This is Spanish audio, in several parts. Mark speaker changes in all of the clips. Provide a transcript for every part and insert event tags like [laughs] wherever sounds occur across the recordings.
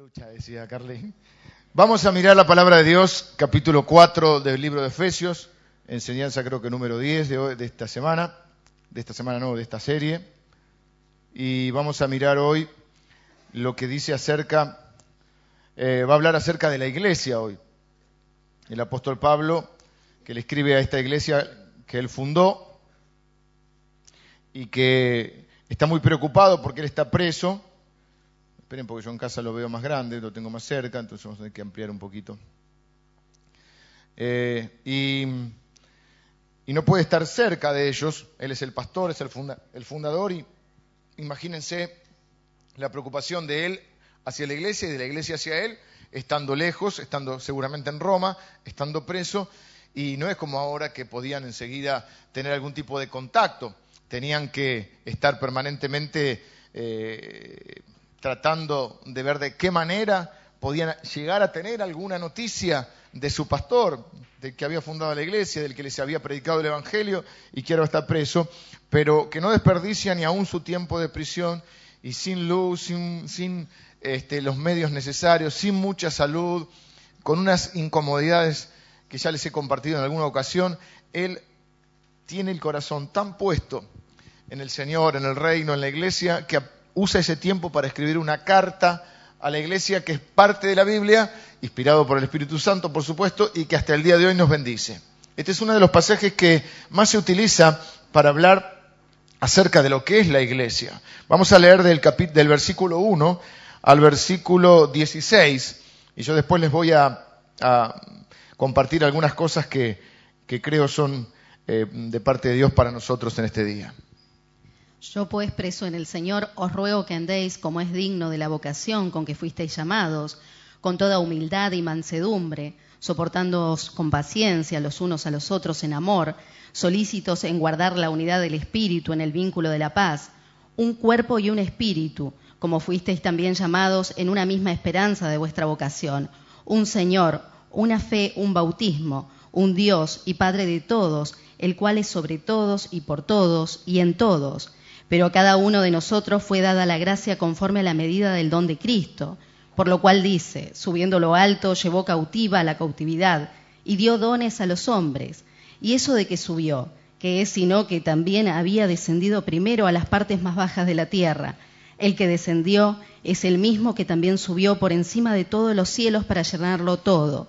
Speaker 1: lucha, decía. Vamos a mirar la palabra de Dios, capítulo 4 del libro de Efesios, enseñanza creo que número 10 de, de esta semana, de esta semana no, de esta serie. Y vamos a mirar hoy lo que dice acerca, eh, va a hablar acerca de la iglesia hoy. El apóstol Pablo, que le escribe a esta iglesia que él fundó y que está muy preocupado porque él está preso Esperen porque yo en casa lo veo más grande, lo tengo más cerca, entonces vamos a tener que ampliar un poquito. Eh, y, no puede estar cerca de ellos. Él es el pastor, es el fundador y imagínense la preocupación de él hacia la iglesia y de la iglesia hacia él, estando lejos, estando seguramente en Roma, estando preso, y no es como ahora que podían enseguida tener algún tipo de contacto, tenían que estar permanentemente eh, tratando de ver de qué manera podían llegar a tener alguna noticia de su pastor, del que había fundado la iglesia, del que les había predicado el Evangelio y que ahora está preso, pero que no desperdicia ni aún su tiempo de prisión y sin luz, sin, este, los medios necesarios, sin mucha salud, con unas incomodidades que ya les he compartido en alguna ocasión, él tiene el corazón tan puesto en el Señor, en el reino, en la iglesia, que usa ese tiempo para escribir una carta a la iglesia que es parte de la Biblia, inspirado por el Espíritu Santo, por supuesto, y que hasta el día de hoy nos bendice. Este es uno de los pasajes que más se utiliza para hablar acerca de lo que es la iglesia. Vamos a leer del, del versículo 1 al versículo 16, y yo después les voy a, compartir algunas cosas que, creo son eh, de parte de Dios para nosotros en este día.
Speaker 2: Yo pues preso en el Señor os ruego que andéis como es digno de la vocación con que fuisteis llamados, con toda humildad y mansedumbre, soportándoos con paciencia los unos a los otros en amor, solícitos en guardar la unidad del Espíritu en el vínculo de la paz, un cuerpo y un espíritu, como fuisteis también llamados en una misma esperanza de vuestra vocación, un Señor, una fe, un bautismo, un Dios y Padre de todos, el cual es sobre todos y por todos y en todos pero a cada uno de nosotros fue dada la gracia conforme a la medida del don de Cristo, por lo cual dice, subiendo lo alto, llevó cautiva a la cautividad y dio dones a los hombres. Y eso de que subió, que es sino que también había descendido primero a las partes más bajas de la tierra. El que descendió es el mismo que también subió por encima de todos los cielos para llenarlo todo.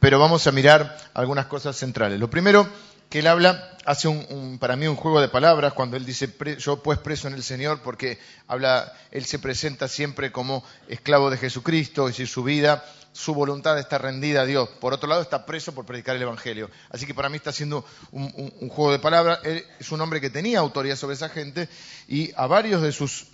Speaker 1: pero vamos a mirar algunas cosas centrales. Lo primero que él habla, hace un, para mí un juego de palabras cuando él dice yo pues preso en el Señor, porque habla, él se presenta siempre como esclavo de Jesucristo, es decir, su vida, su voluntad está rendida a Dios. Por otro lado, está preso por predicar el Evangelio. Así que para mí está haciendo un, juego de palabras. Él es un hombre que tenía autoridad sobre esa gente y a varios de sus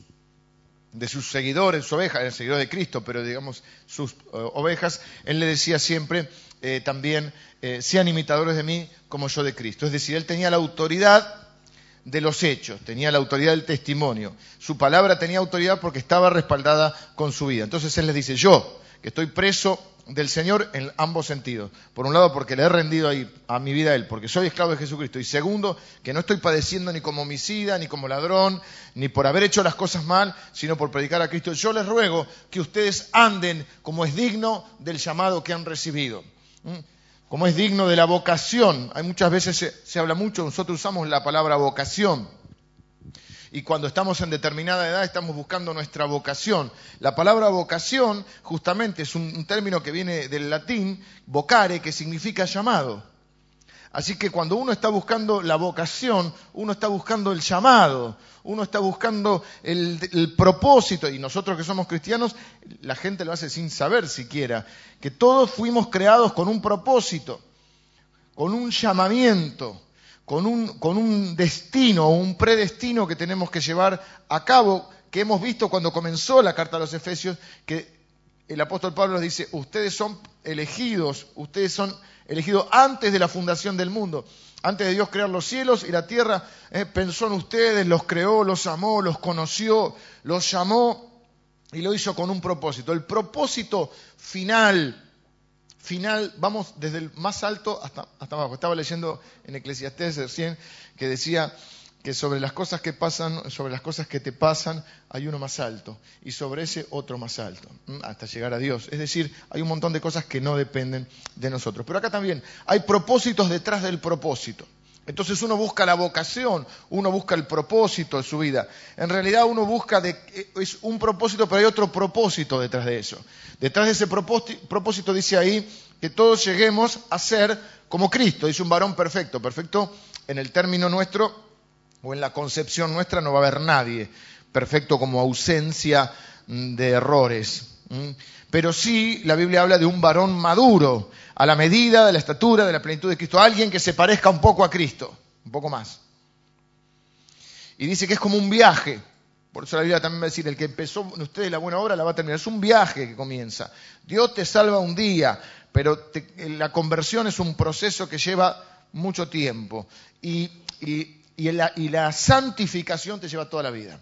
Speaker 1: de sus seguidores, sus ovejas, el seguidor de Cristo, pero digamos sus eh, ovejas, él le decía siempre eh, también, eh, sean imitadores de mí como yo de Cristo. Es decir, él tenía la autoridad de los hechos, tenía la autoridad del testimonio. Su palabra tenía autoridad porque estaba respaldada con su vida. Entonces él les dice, yo, que estoy preso del Señor en ambos sentidos. Por un lado, porque le he rendido a mi vida a Él, porque soy esclavo de Jesucristo. Y segundo, que no estoy padeciendo ni como homicida, ni como ladrón, ni por haber hecho las cosas mal, sino por predicar a Cristo. Yo les ruego que ustedes anden como es digno del llamado que han recibido. Como es digno de la vocación. Hay muchas veces se, se habla mucho, nosotros usamos la palabra vocación. Y cuando estamos en determinada edad estamos buscando nuestra vocación. La palabra vocación justamente es un, término que viene del latín, vocare, que significa llamado. Así que cuando uno está buscando la vocación, uno está buscando el llamado, uno está buscando el, propósito, y nosotros que somos cristianos, la gente lo hace sin saber siquiera, que todos fuimos creados con un propósito, con un llamamiento con un, con un destino, un predestino que tenemos que llevar a cabo, que hemos visto cuando comenzó la carta a los Efesios, que el apóstol Pablo dice, ustedes son elegidos, ustedes son elegidos antes de la fundación del mundo. Antes de Dios crear los cielos y la tierra, eh, pensó en ustedes, los creó, los amó, los conoció, los llamó y lo hizo con un propósito. El propósito final final, vamos desde el más alto hasta, hasta abajo. Estaba leyendo en Eclesiastés recién que decía que sobre las cosas que pasan, sobre las cosas que te pasan, hay uno más alto y sobre ese otro más alto, hasta llegar a Dios. Es decir, hay un montón de cosas que no dependen de nosotros. Pero acá también hay propósitos detrás del propósito. Entonces uno busca la vocación, uno busca el propósito de su vida. En realidad uno busca de, es un propósito, pero hay otro propósito detrás de eso. Detrás de ese propósito dice ahí que todos lleguemos a ser como Cristo. Dice un varón perfecto. Perfecto en el término nuestro o en la concepción nuestra no va a haber nadie. Perfecto como ausencia de errores. Pero sí la Biblia habla de un varón maduro, a la medida de la estatura, de la plenitud de Cristo, alguien que se parezca un poco a Cristo, un poco más. Y dice que es como un viaje. Por eso la Biblia también va a decir, el que empezó en ustedes la buena obra la va a terminar. Es un viaje que comienza. Dios te salva un día, pero la conversión es un proceso que lleva mucho tiempo. y la santificación te lleva toda la vida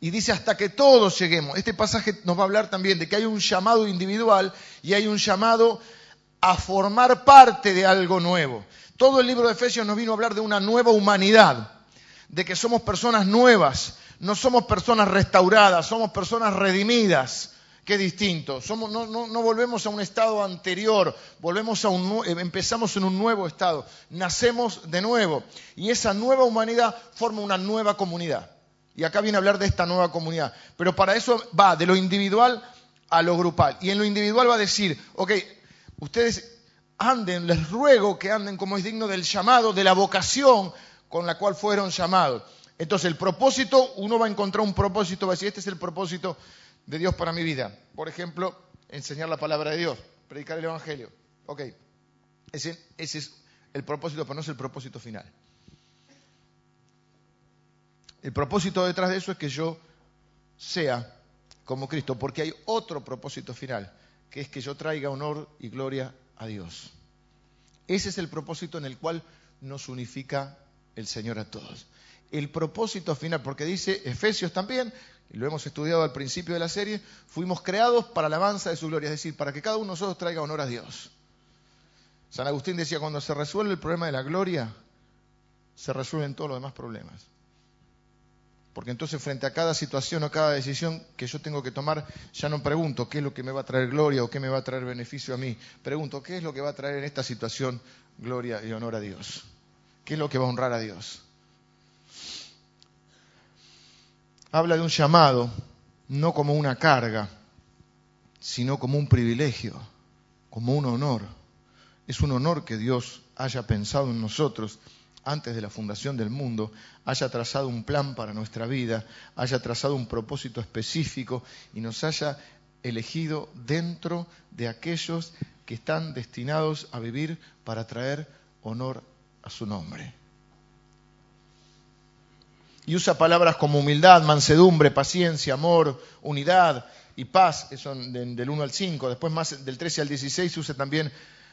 Speaker 1: y dice hasta que todos lleguemos. Este pasaje nos va a hablar también de que hay un llamado individual y hay un llamado a formar parte de algo nuevo. Todo el libro de Efesios nos vino a hablar de una nueva humanidad, de que somos personas nuevas, no somos personas restauradas, somos personas redimidas. Qué distinto. Somos, no, no, volvemos a un estado anterior, volvemos a un, empezamos en un nuevo estado, nacemos de nuevo. Y esa nueva humanidad forma una nueva comunidad. Y acá viene a hablar de esta nueva comunidad. Pero para eso va de lo individual a lo grupal. Y en lo individual va a decir, ok, ustedes anden, les ruego que anden como es digno del llamado, de la vocación con la cual fueron llamados. Entonces el propósito, uno va a encontrar un propósito, va a decir, este es el propósito de Dios para mi vida. Por ejemplo, enseñar la palabra de Dios, predicar el Evangelio. Ok, ese, ese es el propósito, pero no es el propósito final. El propósito detrás de eso es que yo sea como Cristo, porque hay otro propósito final, que es que yo traiga honor y gloria a Dios. Ese es el propósito en el cual nos unifica el Señor a todos. El propósito final, porque dice Efesios también, y lo hemos estudiado al principio de la serie, fuimos creados para la alabanza de su gloria, es decir, para que cada uno de nosotros traiga honor a Dios. San Agustín decía, cuando se resuelve el problema de la gloria, se resuelven todos los demás problemas. Porque entonces frente a cada situación o cada decisión que yo tengo que tomar, ya no pregunto qué es lo que me va a traer gloria o qué me va a traer beneficio a mí. Pregunto qué es lo que va a traer en esta situación gloria y honor a Dios. ¿Qué es lo que va a honrar a Dios? Habla de un llamado, no como una carga, sino como un privilegio, como un honor. Es un honor que Dios haya pensado en nosotros antes de la fundación del mundo, haya trazado un plan para nuestra vida, haya trazado un propósito específico y nos haya elegido dentro de aquellos que están destinados a vivir para traer honor a su nombre. Y usa palabras como humildad, mansedumbre, paciencia, amor, unidad y paz, eso del 1 al 5. Después más del 13 al 16 usa también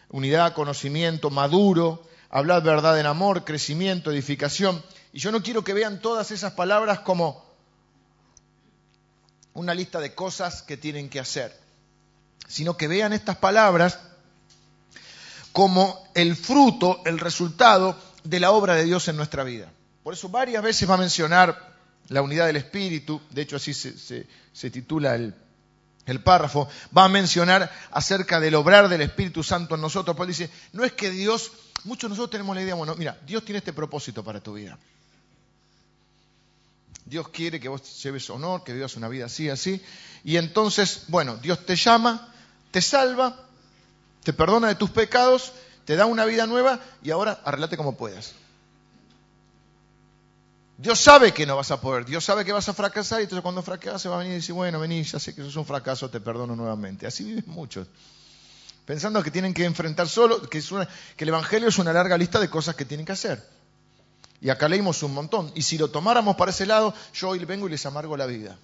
Speaker 1: unidad, conocimiento, maduro, hablar verdad en amor, crecimiento, edificación. Y yo no quiero que vean todas esas palabras como una lista de cosas que tienen que hacer, sino que vean estas palabras como el fruto, el resultado de la obra de Dios en nuestra vida. Por eso varias veces va a mencionar la unidad del Espíritu, de hecho así se, titula el, párrafo, va a mencionar acerca del obrar del Espíritu Santo en nosotros. Pues dice, no es que Dios Muchos de nosotros tenemos la idea, bueno, mira, Dios tiene este propósito para tu vida. Dios quiere que vos lleves honor, que vivas una vida así, así. Y entonces, bueno, Dios te llama, te salva, te perdona de tus pecados, te da una vida nueva y ahora arreglate como puedas. Dios sabe que no vas a poder, Dios sabe que vas a fracasar y entonces cuando fracasas va a venir y decir, bueno, vení, ya sé que eso es un fracaso, te perdono nuevamente. Así viven muchos. Pensando que tienen que enfrentar solo, que, que el Evangelio es una larga lista de cosas que tienen que hacer. Y acá leímos un montón. Y si lo tomáramos para ese lado, yo hoy vengo y les amargo la vida.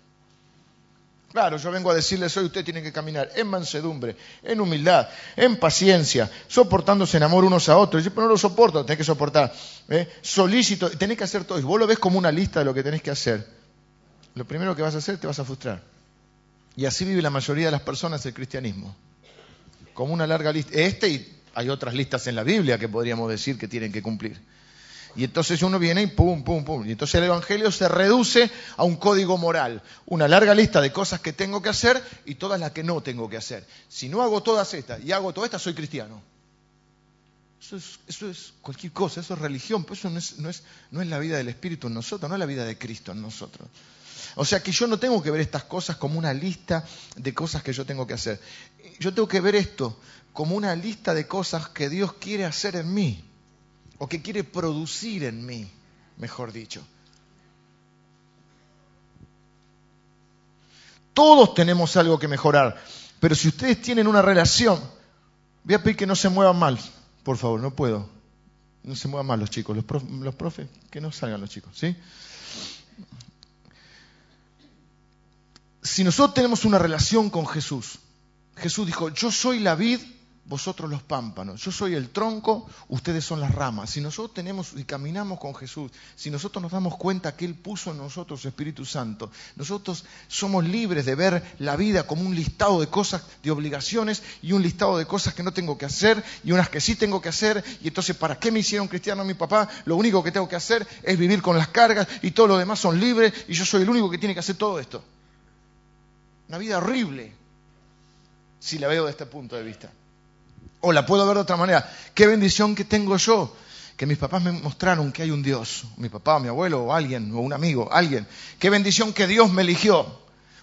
Speaker 1: Claro, yo vengo a decirles hoy, usted tiene que caminar en mansedumbre, en humildad, en paciencia, soportándose en amor unos a otros. Yo, no lo soporto, tenés que soportar. ¿eh? Solícito, tenés que hacer todo. Y vos lo ves como una lista de lo que tenés que hacer. Lo primero que vas a hacer, te vas a frustrar. Y así vive la mayoría de las personas el cristianismo. Como una larga lista. Este y hay otras listas en la Biblia que podríamos decir que tienen que cumplir. Y entonces uno viene y pum, pum, pum. Y entonces el Evangelio se reduce a un código moral, una larga lista de cosas que tengo que hacer y todas las que no tengo que hacer. Si no hago todas estas y hago todas estas, soy cristiano. Eso es, cualquier cosa, eso es religión, pero eso no es, no, es, no es la vida del Espíritu en nosotros, no es la vida de Cristo en nosotros. O sea que yo no tengo que ver estas cosas como una lista de cosas que yo tengo que hacer. Yo tengo que ver esto como una lista de cosas que Dios quiere hacer en mí o que quiere producir en mí, mejor dicho. Todos tenemos algo que mejorar, pero si ustedes tienen una relación, voy a pedir que no se muevan mal, por favor, no puedo. No se muevan mal los chicos, los, los profes, que no salgan los chicos, ¿sí? Si nosotros tenemos una relación con Jesús, Jesús dijo, yo soy la vid vosotros los pámpanos, yo soy el tronco, ustedes son las ramas. Si nosotros tenemos y caminamos con Jesús, si nosotros nos damos cuenta que Él puso en nosotros su Espíritu Santo, nosotros somos libres de ver la vida como un listado de cosas, de obligaciones y un listado de cosas que no tengo que hacer y unas que sí tengo que hacer. Y entonces, ¿para qué me hicieron cristiano mi papá? Lo único que tengo que hacer es vivir con las cargas y todos los demás son libres y yo soy el único que tiene que hacer todo esto. Una vida horrible, si la veo de este punto de vista. O la puedo ver de otra manera. Qué bendición que tengo yo, que mis papás me mostraron que hay un Dios, mi papá, mi abuelo, o alguien, o un amigo, alguien. Qué bendición que Dios me eligió.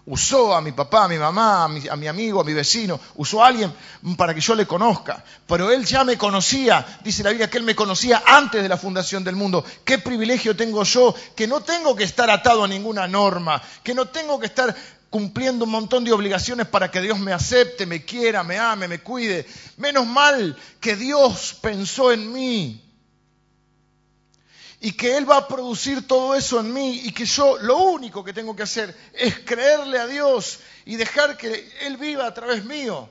Speaker 1: Usó a mi papá, a mi mamá, a mi, a mi, amigo, a mi vecino, usó a alguien para que yo le conozca. Pero él ya me conocía, dice la Biblia que él me conocía antes de la fundación del mundo. Qué privilegio tengo yo, que no tengo que estar atado a ninguna norma, que no tengo que estar cumpliendo un montón de obligaciones para que Dios me acepte, me quiera, me ame, me cuide. Menos mal que Dios pensó en mí y que Él va a producir todo eso en mí y que yo lo único que tengo que hacer es creerle a Dios y dejar que Él viva a través mío,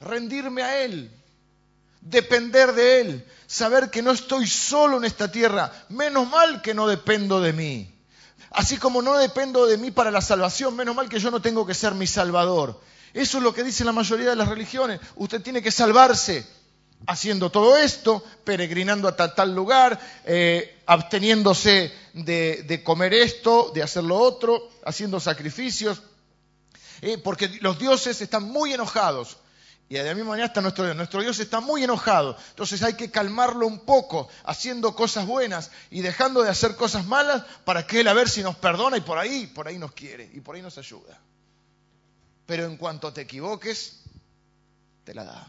Speaker 1: rendirme a Él, depender de Él, saber que no estoy solo en esta tierra, menos mal que no dependo de mí. Así como no dependo de mí para la salvación, menos mal que yo no tengo que ser mi salvador. Eso es lo que dice la mayoría de las religiones. Usted tiene que salvarse haciendo todo esto, peregrinando a tal, lugar, eh, absteniéndose de, comer esto, de hacer lo otro, haciendo sacrificios, eh, porque los dioses están muy enojados y de la misma manera está nuestro Dios. Nuestro Dios está muy enojado. Entonces hay que calmarlo un poco, haciendo cosas buenas y dejando de hacer cosas malas para que Él a ver si nos perdona y por ahí, por ahí nos quiere y por ahí nos ayuda. Pero en cuanto te equivoques, te la da.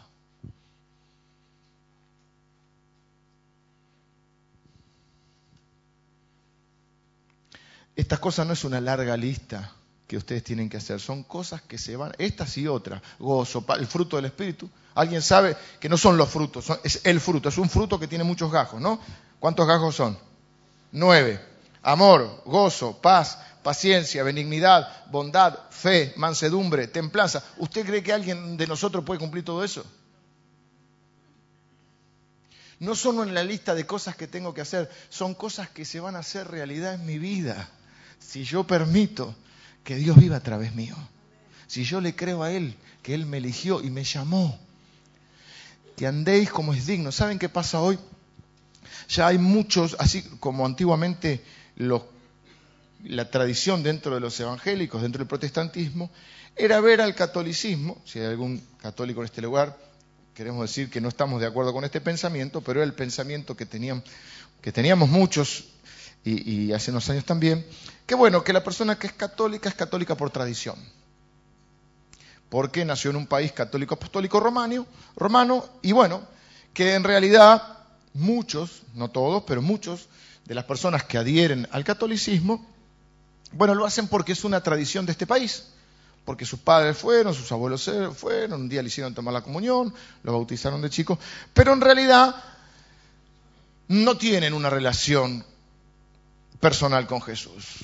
Speaker 1: Estas cosas no es una larga lista que ustedes tienen que hacer. Son cosas que se van, estas y otras. Gozo, el fruto del Espíritu. Alguien sabe que no son los frutos, es el fruto. Es un fruto que tiene muchos gajos, ¿no? ¿Cuántos gajos son? Nueve. Amor, gozo, paz, paciencia, benignidad, bondad, fe, mansedumbre, templanza. ¿Usted cree que alguien de nosotros puede cumplir todo eso? No son en la lista de cosas que tengo que hacer, son cosas que se van a hacer realidad en mi vida. Si yo permito que Dios viva a través mío. Si yo le creo a Él, que Él me eligió y me llamó, que andéis como es digno. ¿Saben qué pasa hoy? Ya hay muchos, así como antiguamente la tradición dentro de los evangélicos, dentro del protestantismo, era ver al catolicismo, si hay algún católico en este lugar, queremos decir que no estamos de acuerdo con este pensamiento, pero era el pensamiento que, tenían, que teníamos muchos y, hace unos años también, que bueno, que la persona que es católica es católica por tradición. Porque nació en un país católico apostólico romano, romano y bueno, que en realidad muchos, no todos, pero muchos de las personas que adhieren al catolicismo, bueno, lo hacen porque es una tradición de este país, porque sus padres fueron, sus abuelos fueron, un día le hicieron tomar la comunión, lo bautizaron de chico, pero en realidad no tienen una relación personal con Jesús.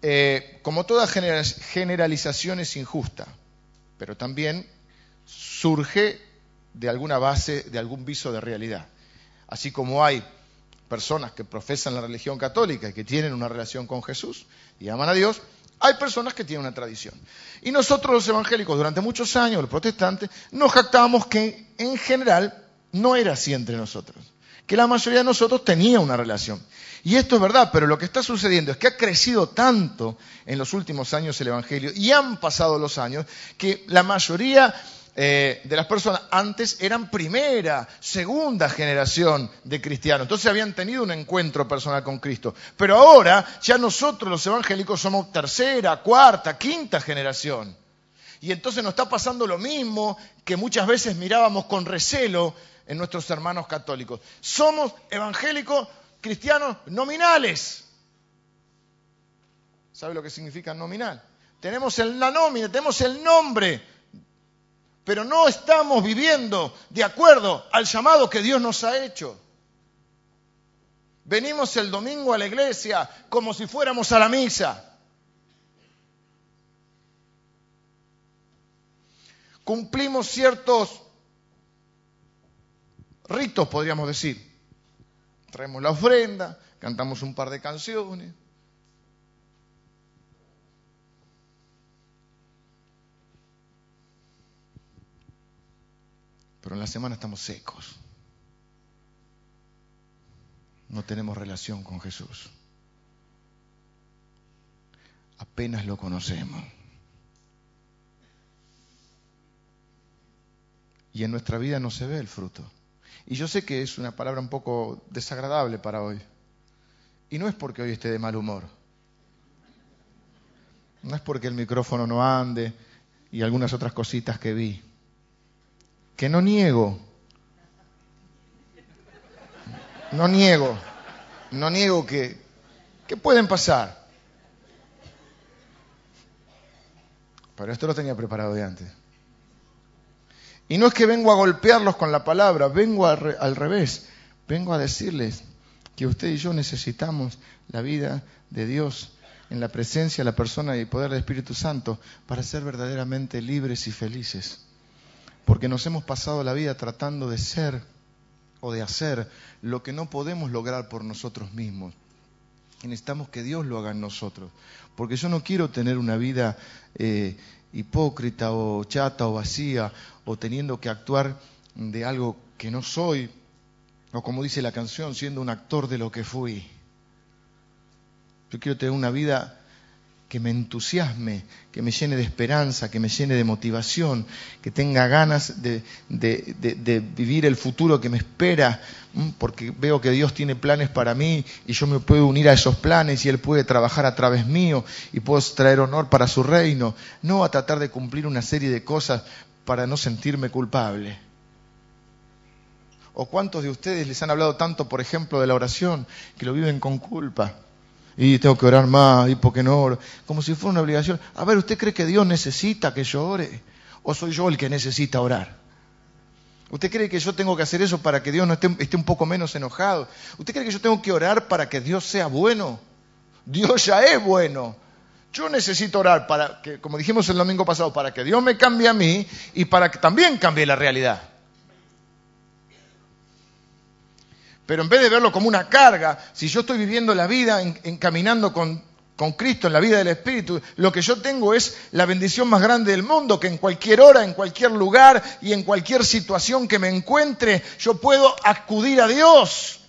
Speaker 1: Eh, como toda generalización es injusta, pero también surge de alguna base, de algún viso de realidad. Así como hay personas que profesan la religión católica y que tienen una relación con Jesús y aman a Dios, hay personas que tienen una tradición. Y nosotros los evangélicos durante muchos años, los protestantes, nos jactábamos que en general no era así entre nosotros, que la mayoría de nosotros tenía una relación. Y esto es verdad, pero lo que está sucediendo es que ha crecido tanto en los últimos años el Evangelio y han pasado los años que la mayoría eh, de las personas antes eran primera, segunda generación de cristianos. Entonces habían tenido un encuentro personal con Cristo. Pero ahora ya nosotros los evangélicos somos tercera, cuarta, quinta generación. Y entonces nos está pasando lo mismo que muchas veces mirábamos con recelo en nuestros hermanos católicos. Somos evangélicos cristianos nominales. ¿Sabe lo que significa nominal? Tenemos la nómina, tenemos el nombre, pero no estamos viviendo de acuerdo al llamado que Dios nos ha hecho. Venimos el domingo a la iglesia como si fuéramos a la misa. Cumplimos ciertos ritos, podríamos decir traemos la ofrenda, cantamos un par de canciones. Pero en la semana estamos secos. No tenemos relación con Jesús. Apenas lo conocemos. Y en nuestra vida no se ve el fruto. Y yo sé que es una palabra un poco desagradable para hoy. Y no es porque hoy esté de mal humor. No es porque el micrófono no ande y algunas otras cositas que vi. Que no niego. No niego. No niego que, que pueden pasar. Pero esto lo tenía preparado de antes. Y no es que vengo a golpearlos con la palabra, vengo al revés, vengo a decirles que usted y yo necesitamos la vida de Dios en la presencia, la persona y el poder del Espíritu Santo para ser verdaderamente libres y felices. Porque nos hemos pasado la vida tratando de ser o de hacer lo que no podemos lograr por nosotros mismos. Y necesitamos que Dios lo haga en nosotros. Porque yo no quiero tener una vida eh, hipócrita o chata o vacía o teniendo que actuar de algo que no soy, o como dice la canción, siendo un actor de lo que fui. Yo quiero tener una vida que me entusiasme, que me llene de esperanza, que me llene de motivación, que tenga ganas de, vivir el futuro que me espera, porque veo que Dios tiene planes para mí y yo me puedo unir a esos planes y Él puede trabajar a través mío y puedo traer honor para su reino, no a tratar de cumplir una serie de cosas para no sentirme culpable. ¿O cuántos de ustedes les han hablado tanto, por ejemplo, de la oración, que lo viven con culpa? Y tengo que orar más, y porque no oro, como si fuera una obligación. A ver, ¿usted cree que Dios necesita que yo ore? ¿O soy yo el que necesita orar? ¿Usted cree que yo tengo que hacer eso para que Dios no esté, esté un poco menos enojado? ¿Usted cree que yo tengo que orar para que Dios sea bueno? Dios ya es bueno. Yo necesito orar para que, como dijimos el domingo pasado, para que Dios me cambie a mí y para que también cambie la realidad. Pero en vez de verlo como una carga, si yo estoy viviendo la vida encaminando con, con Cristo en la vida del Espíritu, lo que yo tengo es la bendición más grande del mundo, que en cualquier hora, en cualquier lugar y en cualquier situación que me encuentre, yo puedo acudir a Dios.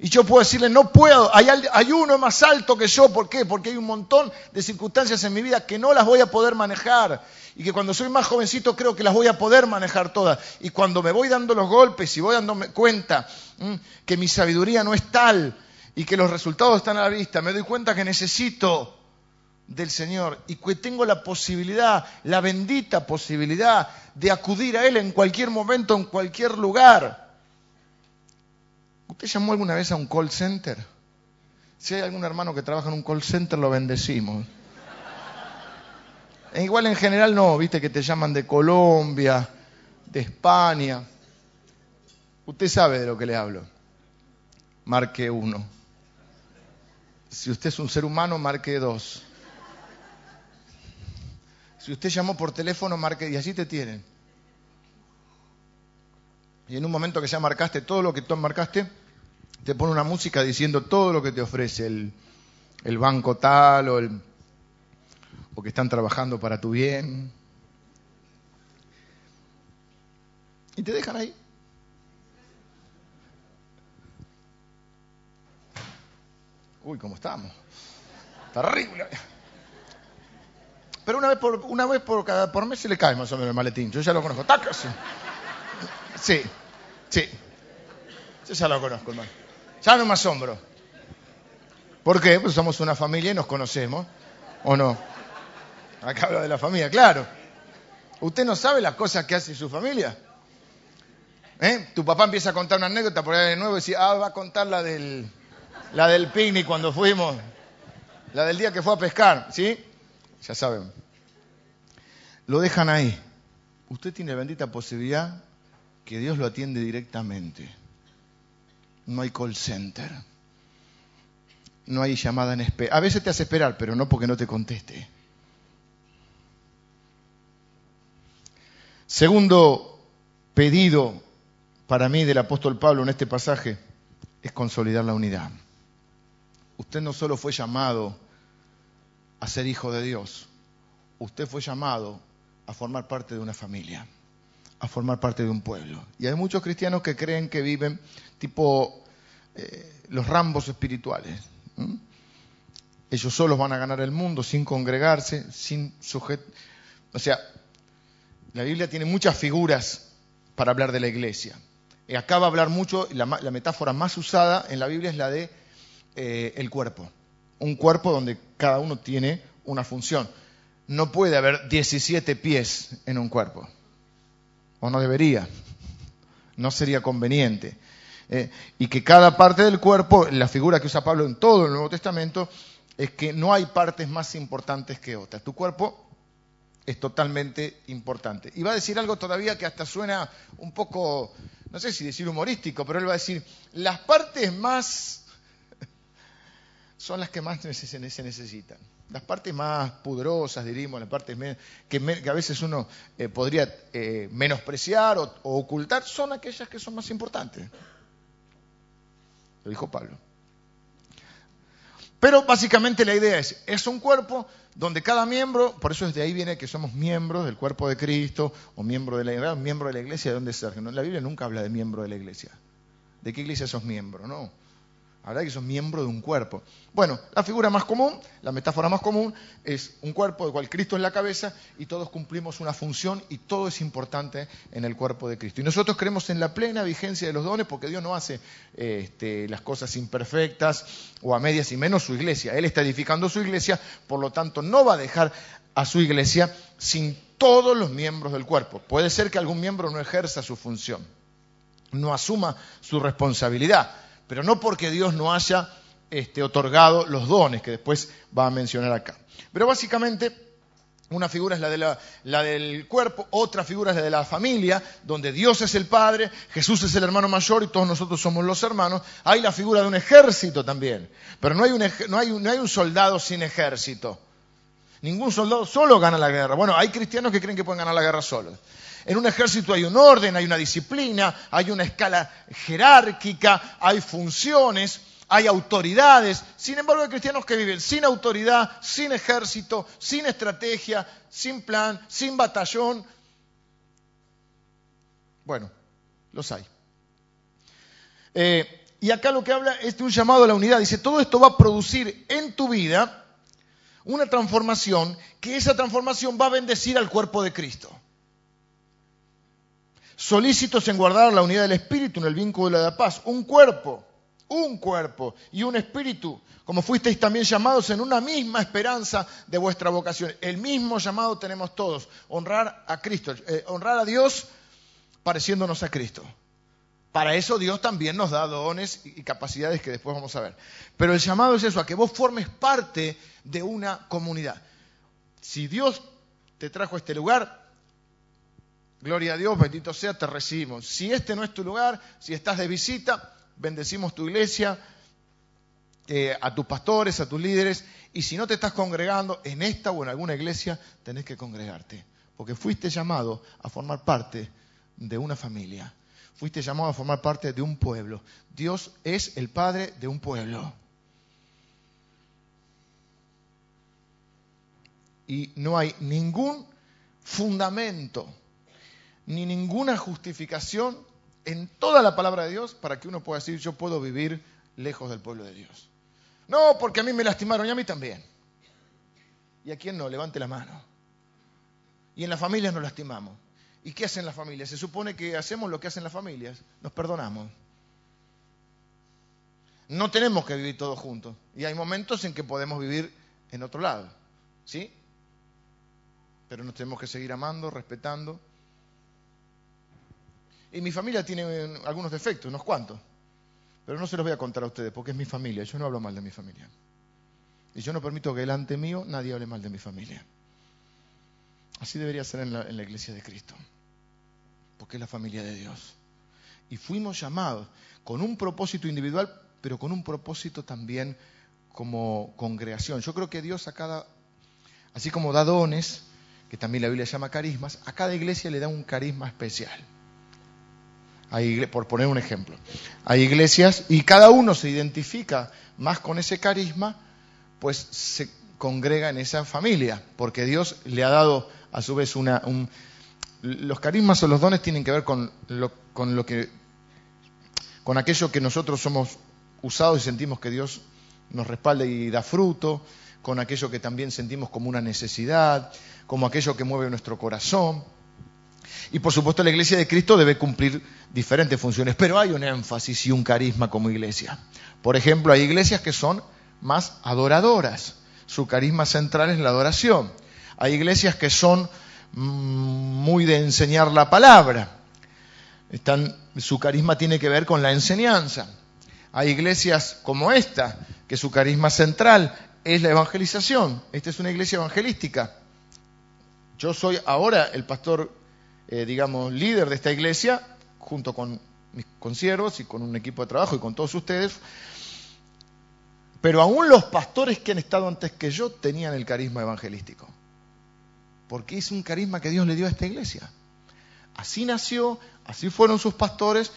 Speaker 1: Y yo puedo decirle, no puedo, hay, hay, uno más alto que yo, ¿por qué? Porque hay un montón de circunstancias en mi vida que no las voy a poder manejar y que cuando soy más jovencito creo que las voy a poder manejar todas. Y cuando me voy dando los golpes y voy dándome cuenta que mi sabiduría no es tal y que los resultados están a la vista, me doy cuenta que necesito del Señor y que tengo la posibilidad, la bendita posibilidad de acudir a Él en cualquier momento, en cualquier lugar. ¿Usted llamó alguna vez a un call center? Si hay algún hermano que trabaja en un call center, lo bendecimos. E igual en general no, viste que te llaman de Colombia, de España. Usted sabe de lo que le hablo. Marque uno. Si usted es un ser humano, marque dos. Si usted llamó por teléfono, marque y así te tienen. Y en un momento que ya marcaste todo lo que tú marcaste, te pone una música diciendo todo lo que te ofrece el, banco tal o, el, o que están trabajando para tu bien. Y te dejan ahí. Uy, ¿cómo estamos? Terrible. Pero una vez por, una vez por, cada, por mes se le cae más o menos el maletín. Yo ya lo conozco. ¡Taca! Sí, sí. Yo ya lo conozco, hermano. Ya no me asombro. ¿Por qué? Pues somos una familia y nos conocemos. ¿O no? Acá habla de la familia, claro. ¿Usted no sabe las cosas que hace su familia? ¿Eh? Tu papá empieza a contar una anécdota por ahí de nuevo y dice, ah, va a contar la del, la del picnic cuando fuimos, la del día que fue a pescar, ¿sí? Ya saben. Lo dejan ahí. Usted tiene bendita posibilidad que Dios lo atiende directamente. No hay call center. No hay llamada en espera. A veces te hace esperar, pero no porque no te conteste. Segundo pedido para mí del apóstol Pablo en este pasaje es consolidar la unidad. Usted no solo fue llamado a ser hijo de Dios, usted fue llamado a formar parte de una familia, a formar parte de un pueblo. Y hay muchos cristianos que creen que viven tipo eh, los rambos espirituales. Ellos solos van a ganar el mundo sin congregarse, sin sujetar. O sea, la Biblia tiene muchas figuras para hablar de la iglesia. Y acá va hablar mucho, la, la metáfora más usada en la Biblia es la de eh, el cuerpo. Un cuerpo donde cada uno tiene una función. No puede haber 17 pies en un cuerpo. O no debería. No sería conveniente. Eh, y que cada parte del cuerpo, la figura que usa Pablo en todo el Nuevo Testamento, es que no hay partes más importantes que otras. Tu cuerpo es totalmente importante. Y va a decir algo todavía que hasta suena un poco, no sé si decir humorístico, pero él va a decir, las partes más [laughs] son las que más se necesitan. Las partes más pudrosas, diríamos, las partes que, a veces uno eh, podría eh, menospreciar o ocultar, son aquellas que son más importantes. Lo dijo Pablo. Pero básicamente la idea es, es un cuerpo donde cada miembro, por eso desde ahí viene que somos miembros del cuerpo de Cristo o miembro de la, miembro de la iglesia, ¿de dónde es La Biblia nunca habla de miembro de la iglesia. ¿De qué iglesia sos miembro? No. Habla que sos miembro de un cuerpo. Bueno, la figura más común, la metáfora más común, es un cuerpo del cual Cristo es la cabeza y todos cumplimos una función y todo es importante en el cuerpo de Cristo. Y nosotros creemos en la plena vigencia de los dones porque Dios no hace este, las cosas imperfectas o a medias y menos su iglesia. Él está edificando su iglesia, por lo tanto no va a dejar a su iglesia sin todos los miembros del cuerpo. Puede ser que algún miembro no ejerza su función, no asuma su responsabilidad pero no porque Dios no haya este, otorgado los dones que después va a mencionar acá. Pero básicamente una figura es la, de la, del cuerpo, otra figura es la de la familia, donde Dios es el Padre, Jesús es el hermano mayor y todos nosotros somos los hermanos. Hay la figura de un ejército también, pero no hay un, no hay, no hay un soldado sin ejército. Ningún soldado solo gana la guerra. Bueno, hay cristianos que creen que pueden ganar la guerra solos. En un ejército hay un orden, hay una disciplina, hay una escala jerárquica, hay funciones, hay autoridades. Sin embargo, hay cristianos que viven sin autoridad, sin ejército, sin estrategia, sin plan, sin batallón. Bueno, los hay. Eh, y acá lo que habla es de un llamado a la unidad. Dice, todo esto va a producir en tu vida una transformación, que esa transformación va a bendecir al cuerpo de Cristo solícitos en guardar la unidad del espíritu en el vínculo de la paz, un cuerpo un cuerpo y un espíritu, como fuisteis también llamados en una misma esperanza de vuestra vocación. El mismo llamado tenemos todos, honrar a Cristo, eh, honrar a Dios pareciéndonos a Cristo. Para eso Dios también nos da dones y capacidades que después vamos a ver. Pero el llamado es eso, a que vos formes parte de una comunidad. Si Dios te trajo a este lugar, gloria a Dios, bendito sea, te recibimos. Si este no es tu lugar, si estás de visita, bendecimos tu iglesia, eh, a tus pastores, a tus líderes, y si no te estás congregando en esta o en alguna iglesia, tenés que congregarte, porque fuiste llamado a formar parte de una familia, fuiste llamado a formar parte de un pueblo. Dios es el Padre de un pueblo. Y no hay ningún fundamento ni ninguna justificación en toda la palabra de Dios para que uno pueda decir yo puedo vivir lejos del pueblo de Dios. No, porque a mí me lastimaron y a mí también. ¿Y a quién no? Levante la mano. Y en las familias nos lastimamos. ¿Y qué hacen las familias? Se supone que hacemos lo que hacen las familias, nos perdonamos. No tenemos que vivir todos juntos. Y hay momentos en que podemos vivir en otro lado. ¿Sí? Pero nos tenemos que seguir amando, respetando y mi familia tiene algunos defectos, unos cuantos. Pero no se los voy a contar a ustedes porque es mi familia. Yo no hablo mal de mi familia. Y yo no permito que delante mío nadie hable mal de mi familia. Así debería ser en la, iglesia de Cristo. Porque es la familia de Dios. Y fuimos llamados con un propósito individual, pero con un propósito también como congregación. Yo creo que Dios a cada, así como da dones, que también la Biblia llama carismas, a cada iglesia le da un carisma especial por poner un ejemplo. Hay iglesias y cada uno se identifica más con ese carisma, pues se congrega en esa familia, porque Dios le ha dado a su vez una... los carismas o los dones tienen que ver con lo, con lo que... con aquello que nosotros somos usados y sentimos que Dios nos respalda y da fruto, con aquello que también sentimos como una necesidad, como aquello que mueve nuestro corazón. Y por supuesto la iglesia de Cristo debe cumplir diferentes funciones, pero hay un énfasis y un carisma como iglesia. Por ejemplo, hay iglesias que son más adoradoras. Su carisma central es la adoración. Hay iglesias que son mm, muy de enseñar la palabra. su carisma tiene que ver con la enseñanza. Hay iglesias como esta, que su carisma central es la evangelización. Esta es una iglesia evangelística. Yo soy ahora el pastor eh, digamos, líder de esta iglesia, junto con mis conciervos y con un equipo de trabajo y con todos ustedes. Pero aún los pastores que han estado antes que yo tenían el carisma evangelístico. Porque es un carisma que Dios le dio a esta iglesia. Así nació, así fueron sus pastores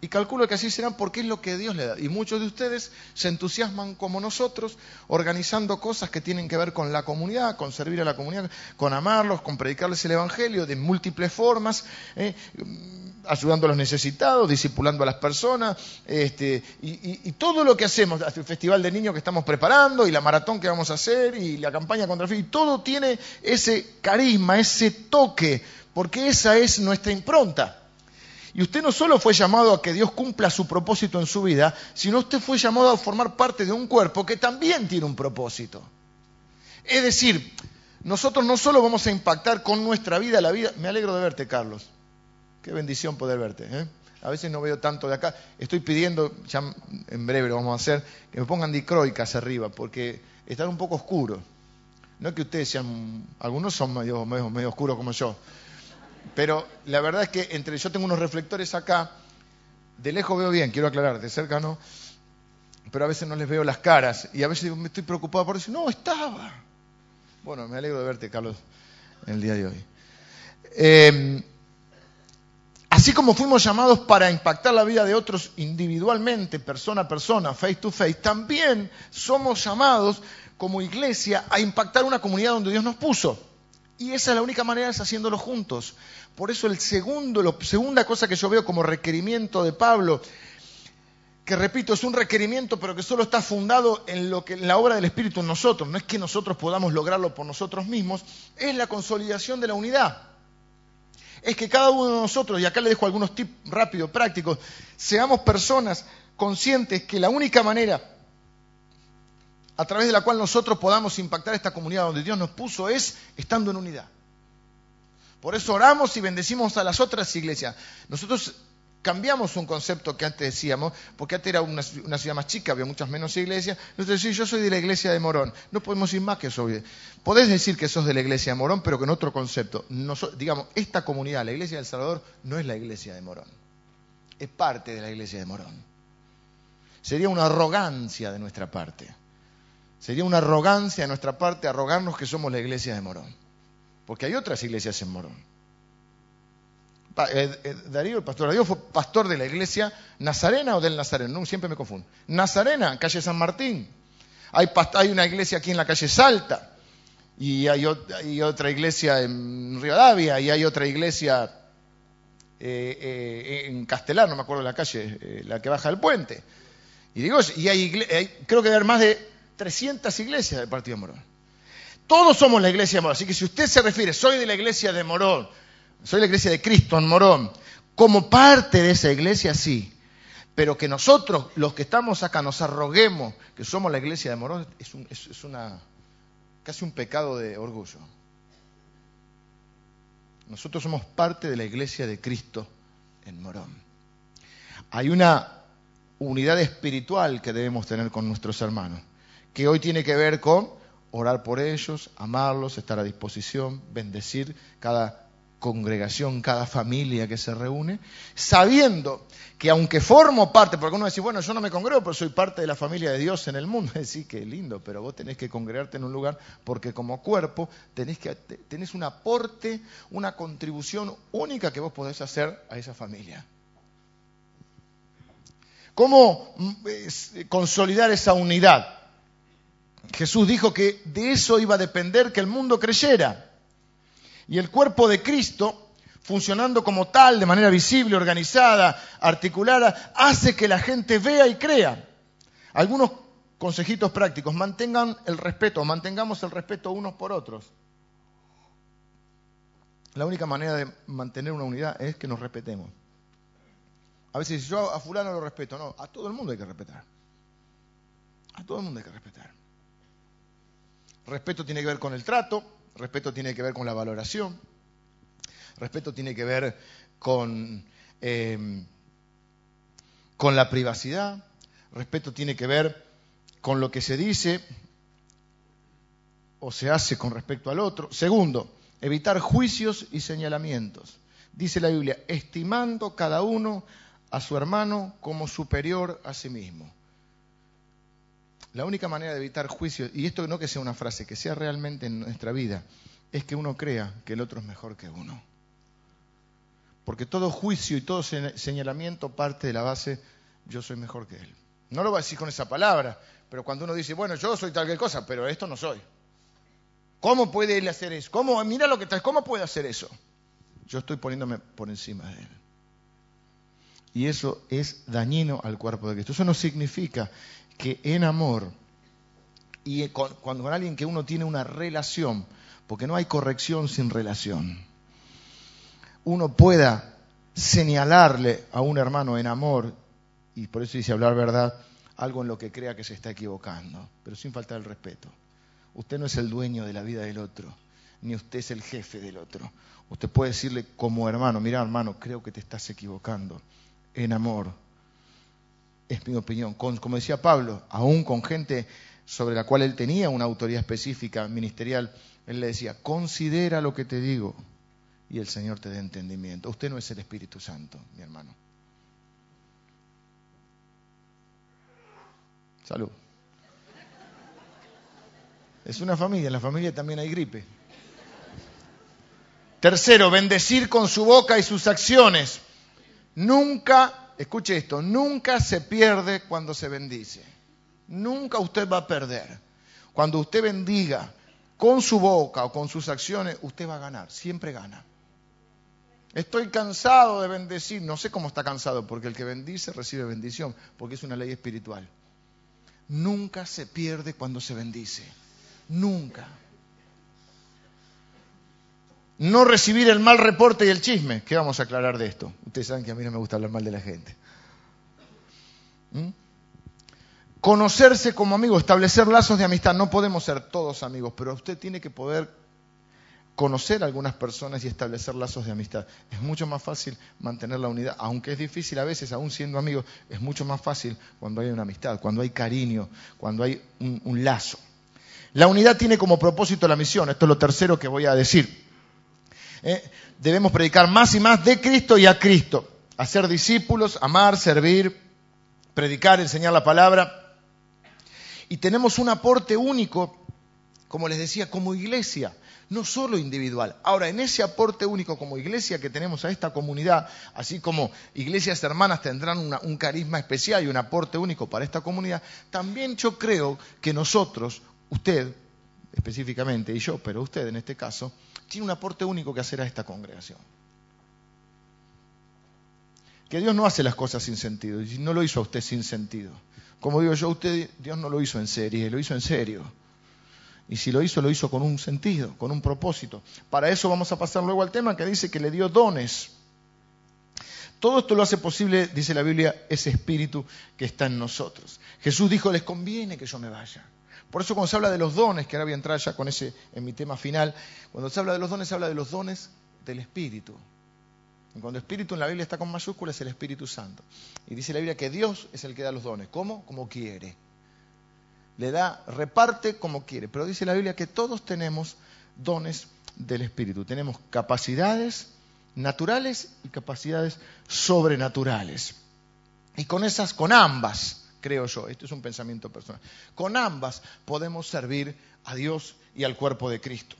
Speaker 1: y calculo que así serán porque es lo que Dios le da. Y muchos de ustedes se entusiasman como nosotros, organizando cosas que tienen que ver con la comunidad, con servir a la comunidad, con amarlos, con predicarles el Evangelio de múltiples formas, ¿eh? ayudando a los necesitados, discipulando a las personas, este, y, todo lo que hacemos, el festival de niños que estamos preparando, y la maratón que vamos a hacer, y la campaña contra el fin, todo tiene ese carisma, ese toque, porque esa es nuestra impronta. Y usted no solo fue llamado a que Dios cumpla su propósito en su vida, sino usted fue llamado a formar parte de un cuerpo que también tiene un propósito. Es decir, nosotros no solo vamos a impactar con nuestra vida la vida. Me alegro de verte, Carlos. Qué bendición poder verte. ¿eh? A veces no veo tanto de acá. Estoy pidiendo, ya en breve lo vamos a hacer, que me pongan dicroicas arriba, porque están un poco oscuros. No es que ustedes sean, algunos son medio, medio, medio oscuros como yo, pero la verdad es que entre yo tengo unos reflectores acá, de lejos veo bien, quiero aclarar, de cerca no, pero a veces no les veo las caras y a veces me estoy preocupado por eso. No, estaba. Bueno, me alegro de verte, Carlos, en el día de hoy. Eh, así como fuimos llamados para impactar la vida de otros individualmente, persona a persona, face to face, también somos llamados como iglesia a impactar una comunidad donde Dios nos puso. Y esa es la única manera, es haciéndolo juntos. Por eso el segundo, la segunda cosa que yo veo como requerimiento de Pablo, que repito, es un requerimiento, pero que solo está fundado en, lo que, en la obra del Espíritu en nosotros, no es que nosotros podamos lograrlo por nosotros mismos, es la consolidación de la unidad. Es que cada uno de nosotros, y acá le dejo algunos tips rápidos, prácticos, seamos personas conscientes que la única manera a través de la cual nosotros podamos impactar esta comunidad donde Dios nos puso es estando en unidad. Por eso oramos y bendecimos a las otras iglesias. Nosotros cambiamos un concepto que antes decíamos, porque antes era una, ciudad más chica, había muchas menos iglesias. Nosotros decimos, yo soy de la iglesia de Morón. No podemos ir más que soy. Podés decir que sos de la iglesia de Morón, pero con otro concepto. digamos, esta comunidad, la iglesia del Salvador, no es la iglesia de Morón. Es parte de la iglesia de Morón. Sería una arrogancia de nuestra parte. Sería una arrogancia de nuestra parte arrogarnos que somos la iglesia de Morón. Porque hay otras iglesias en Morón. Eh, eh, Darío, el pastor Darío fue pastor de la iglesia Nazarena o del Nazareno, no, siempre me confundo. Nazarena, calle San Martín. Hay, una iglesia aquí en la calle Salta, y hay, otra iglesia en Rivadavia, y hay otra iglesia eh, en Castelar, no me acuerdo la calle, la que baja del puente. Y digo, y hay, creo que hay más de 300 iglesias del Partido Morón. Todos somos la iglesia de Morón, así que si usted se refiere, soy de la iglesia de Morón, soy la iglesia de Cristo en Morón. Como parte de esa iglesia, sí. Pero que nosotros, los que estamos acá, nos arroguemos que somos la iglesia de Morón, es, una, casi un pecado de orgullo. Nosotros somos parte de la iglesia de Cristo en Morón. Hay una unidad espiritual que debemos tener con nuestros hermanos, que hoy tiene que ver con orar por ellos, amarlos, estar a disposición, bendecir cada congregación, cada familia que se reúne, sabiendo que aunque formo parte, porque uno dice, bueno, yo no me congrego, pero soy parte de la familia de Dios en el mundo, [laughs] decir que lindo, pero vos tenés que congregarte en un lugar porque como cuerpo tenés, que, tenés un aporte, una contribución única que vos podés hacer a esa familia. ¿Cómo mm, consolidar esa unidad? Jesús dijo que de eso iba a depender que el mundo creyera. Y el cuerpo de Cristo, funcionando como tal, de manera visible, organizada, articulada, hace que la gente vea y crea. Algunos consejitos prácticos, mantengan el respeto, mantengamos el respeto unos por otros. La única manera de mantener una unidad es que nos respetemos. A veces yo a fulano lo respeto, no, a todo el mundo hay que respetar. A todo el mundo hay que respetar. Respeto tiene que ver con el trato, Respeto tiene que ver con la valoración. Respeto tiene que ver con, em, con la privacidad. Respeto tiene que ver con lo que se dice o se hace con respecto al otro. Segundo, evitar juicios y señalamientos. Dice la Biblia, estimando cada uno a su hermano como superior a sí mismo. La única manera de evitar juicios, y esto no que sea una frase, que sea realmente en nuestra vida, es que uno crea que el otro es mejor que uno. Porque todo juicio y todo señalamiento parte de la base, yo soy mejor que él. No lo va a decir con esa palabra, pero cuando uno dice, bueno, yo soy tal que cosa, pero esto no soy. ¿Cómo puede él hacer eso? ¿Cómo, mira lo que ¿cómo puede hacer eso? Yo estoy poniéndome por encima de él. Y eso es dañino al cuerpo de Cristo. Eso no significa que en amor y con, cuando con alguien que uno tiene una relación, porque no hay corrección sin relación, uno pueda señalarle a un hermano en amor, y por eso dice hablar verdad, algo en lo que crea que se está equivocando, pero sin faltar el respeto. Usted no es el dueño de la vida del otro, ni usted es el jefe del otro. Usted puede decirle como hermano, mira hermano, creo que te estás equivocando, en amor, es mi opinión. como decía Pablo, aún con gente sobre la cual él tenía una autoridad específica ministerial, él le decía, considera lo que te digo y el Señor te dé entendimiento. Usted no es el Espíritu Santo, mi hermano. Salud. Es una familia, en la familia también hay gripe. Tercero, bendecir con su boca y sus acciones. Nunca escuche esto, nunca se pierde cuando se bendice. Nunca usted va a perder. Cuando usted bendiga con su boca o con sus acciones, usted va a ganar, siempre gana. Estoy cansado de bendecir, no sé cómo está cansado, porque el que bendice recibe bendición, porque es una ley espiritual. Nunca se pierde cuando se bendice, nunca. No recibir el mal reporte y el chisme. ¿Qué vamos a aclarar de esto? Ustedes saben que a mí no me gusta hablar mal de la gente. ¿Mm? Conocerse como amigo, establecer lazos de amistad. No podemos ser todos amigos, pero usted tiene que poder conocer a algunas personas y establecer lazos de amistad. Es mucho más fácil mantener la unidad, aunque es difícil a veces, aún siendo amigos, es mucho más fácil cuando hay una amistad, cuando hay cariño, cuando hay un, lazo. La unidad tiene como propósito la misión, esto es lo tercero que voy a decir. ¿Eh? Debemos predicar más y más de Cristo y a Cristo, hacer discípulos, amar, servir, predicar, enseñar la palabra. Y tenemos un aporte único, como les decía, como iglesia no solo individual. Ahora, en ese aporte único como iglesia que tenemos a esta comunidad, así como iglesias hermanas tendrán un carisma especial y un aporte único para esta comunidad, también yo creo que nosotros, usted específicamente y yo, pero usted en este caso, tiene un aporte único que hacer a esta congregación. Que Dios no hace las cosas sin sentido, y no lo hizo a usted sin sentido. Como digo yo, usted, Dios no lo hizo en serie, lo hizo en serio. Y si lo hizo, lo hizo con un sentido, con un propósito. Para eso vamos a pasar luego al tema que dice que le dio dones. Todo esto lo hace posible, dice la Biblia, ese espíritu que está en nosotros. Jesús dijo, les conviene que yo me vaya. Por eso cuando se habla de los dones, que ahora voy a entrar ya con ese en mi tema final, cuando se habla de los dones, se habla de los dones del Espíritu. Y cuando Espíritu en la Biblia está con mayúsculas, es el Espíritu Santo. Y dice la Biblia que Dios es el que da los dones. ¿Cómo? Como quiere le da, reparte como quiere. Pero dice la Biblia que todos tenemos dones del Espíritu. Tenemos capacidades naturales y capacidades sobrenaturales. Y con esas, con ambas, creo yo, esto es un pensamiento personal, con ambas podemos servir a Dios y al cuerpo de Cristo.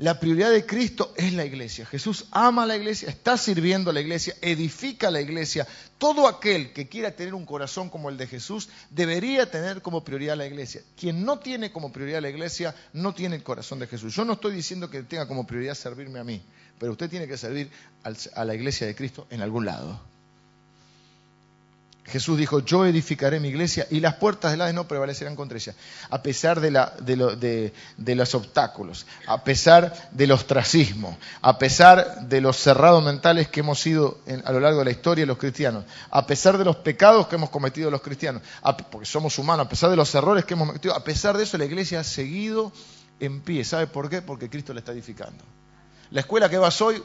Speaker 1: La prioridad de Cristo es la iglesia. Jesús ama a la iglesia, está sirviendo a la iglesia, edifica a la iglesia. Todo aquel que quiera tener un corazón como el de Jesús debería tener como prioridad la iglesia. Quien no tiene como prioridad la iglesia no tiene el corazón de Jesús. Yo no estoy diciendo que tenga como prioridad servirme a mí, pero usted tiene que servir a la iglesia de Cristo en algún lado. Jesús dijo, yo edificaré mi iglesia y las puertas del Hades no prevalecerán contra ella, a pesar de, los obstáculos, a pesar del ostracismo, a pesar de los cerrados mentales que hemos sido a lo largo de la historia los cristianos, a pesar de los pecados que hemos cometido los cristianos, porque somos humanos, a pesar de los errores que hemos cometido, a pesar de eso la iglesia ha seguido en pie. ¿Sabe por qué? Porque Cristo la está edificando. La escuela que vas hoy,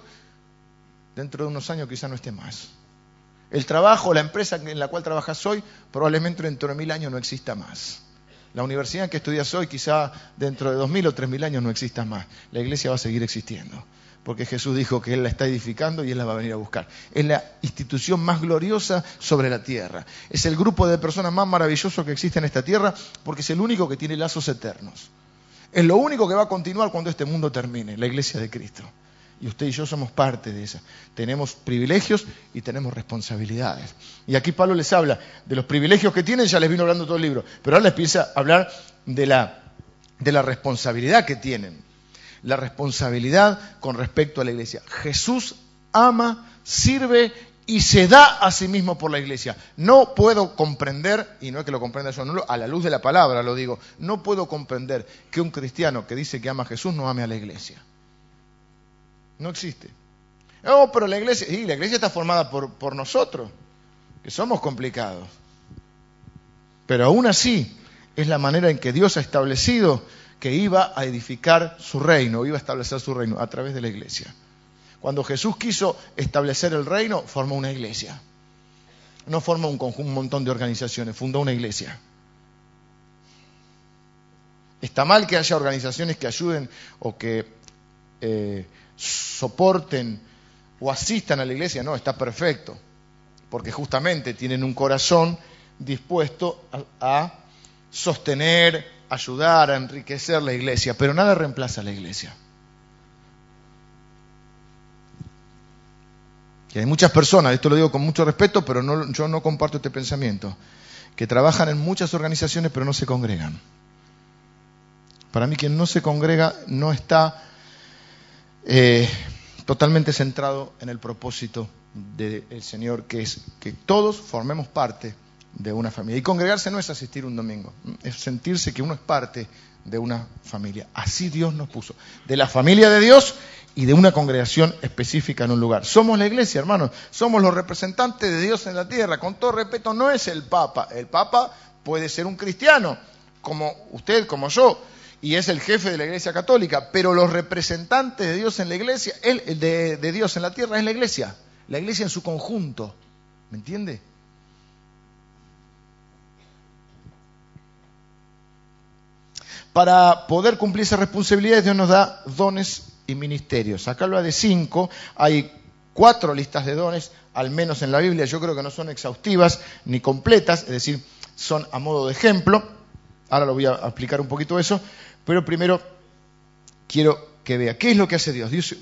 Speaker 1: dentro de unos años quizá no esté más. El trabajo, la empresa en la cual trabajas hoy, probablemente dentro de mil años no exista más. La universidad en que estudias hoy, quizá dentro de dos mil o tres mil años no exista más. La iglesia va a seguir existiendo. Porque Jesús dijo que Él la está edificando y Él la va a venir a buscar. Es la institución más gloriosa sobre la tierra. Es el grupo de personas más maravilloso que existe en esta tierra porque es el único que tiene lazos eternos. Es lo único que va a continuar cuando este mundo termine, la iglesia de Cristo. Y usted y yo somos parte de esa. Tenemos privilegios y tenemos responsabilidades. Y aquí Pablo les habla de los privilegios que tienen, ya les vino hablando todo el libro, pero ahora les empieza a hablar de la, de la responsabilidad que tienen. La responsabilidad con respecto a la iglesia. Jesús ama, sirve y se da a sí mismo por la iglesia. No puedo comprender, y no es que lo comprenda yo, no, a la luz de la palabra lo digo, no puedo comprender que un cristiano que dice que ama a Jesús no ame a la iglesia. No existe. Oh, pero la iglesia, sí, la iglesia está formada por, por nosotros, que somos complicados. Pero aún así, es la manera en que Dios ha establecido que iba a edificar su reino, iba a establecer su reino a través de la iglesia. Cuando Jesús quiso establecer el reino, formó una iglesia. No formó un, un montón de organizaciones, fundó una iglesia. Está mal que haya organizaciones que ayuden o que eh, soporten o asistan a la iglesia, no, está perfecto, porque justamente tienen un corazón dispuesto a, sostener, ayudar, a enriquecer la iglesia, pero nada reemplaza a la iglesia. Y hay muchas personas, esto lo digo con mucho respeto, pero yo no comparto este pensamiento, que trabajan en muchas organizaciones pero no se congregan. Para mí quien no se congrega no está eh, totalmente centrado en el propósito del Señor, que es que todos formemos parte de una familia. Y congregarse no es asistir un domingo, es sentirse que uno es parte de una familia. Así Dios nos puso. De la familia de Dios y de una congregación específica en un lugar. Somos la iglesia, hermanos, somos los representantes de Dios en la tierra. Con todo respeto, no es el Papa. El Papa puede ser un cristiano, como usted, como yo, y es el jefe de la iglesia católica, pero los representantes de Dios en la iglesia, el, de, Dios en la tierra es la iglesia, la iglesia en su conjunto. ¿Me entiende? Para poder cumplir esas responsabilidades, Dios nos da dones y ministerios. Acá lo de cinco, hay cuatro listas de dones, al menos en la Biblia, yo creo que no son exhaustivas ni completas, es decir, son a modo de ejemplo. Ahora lo voy a explicar un poquito eso, pero primero quiero que vea qué es lo que hace Dios. Dios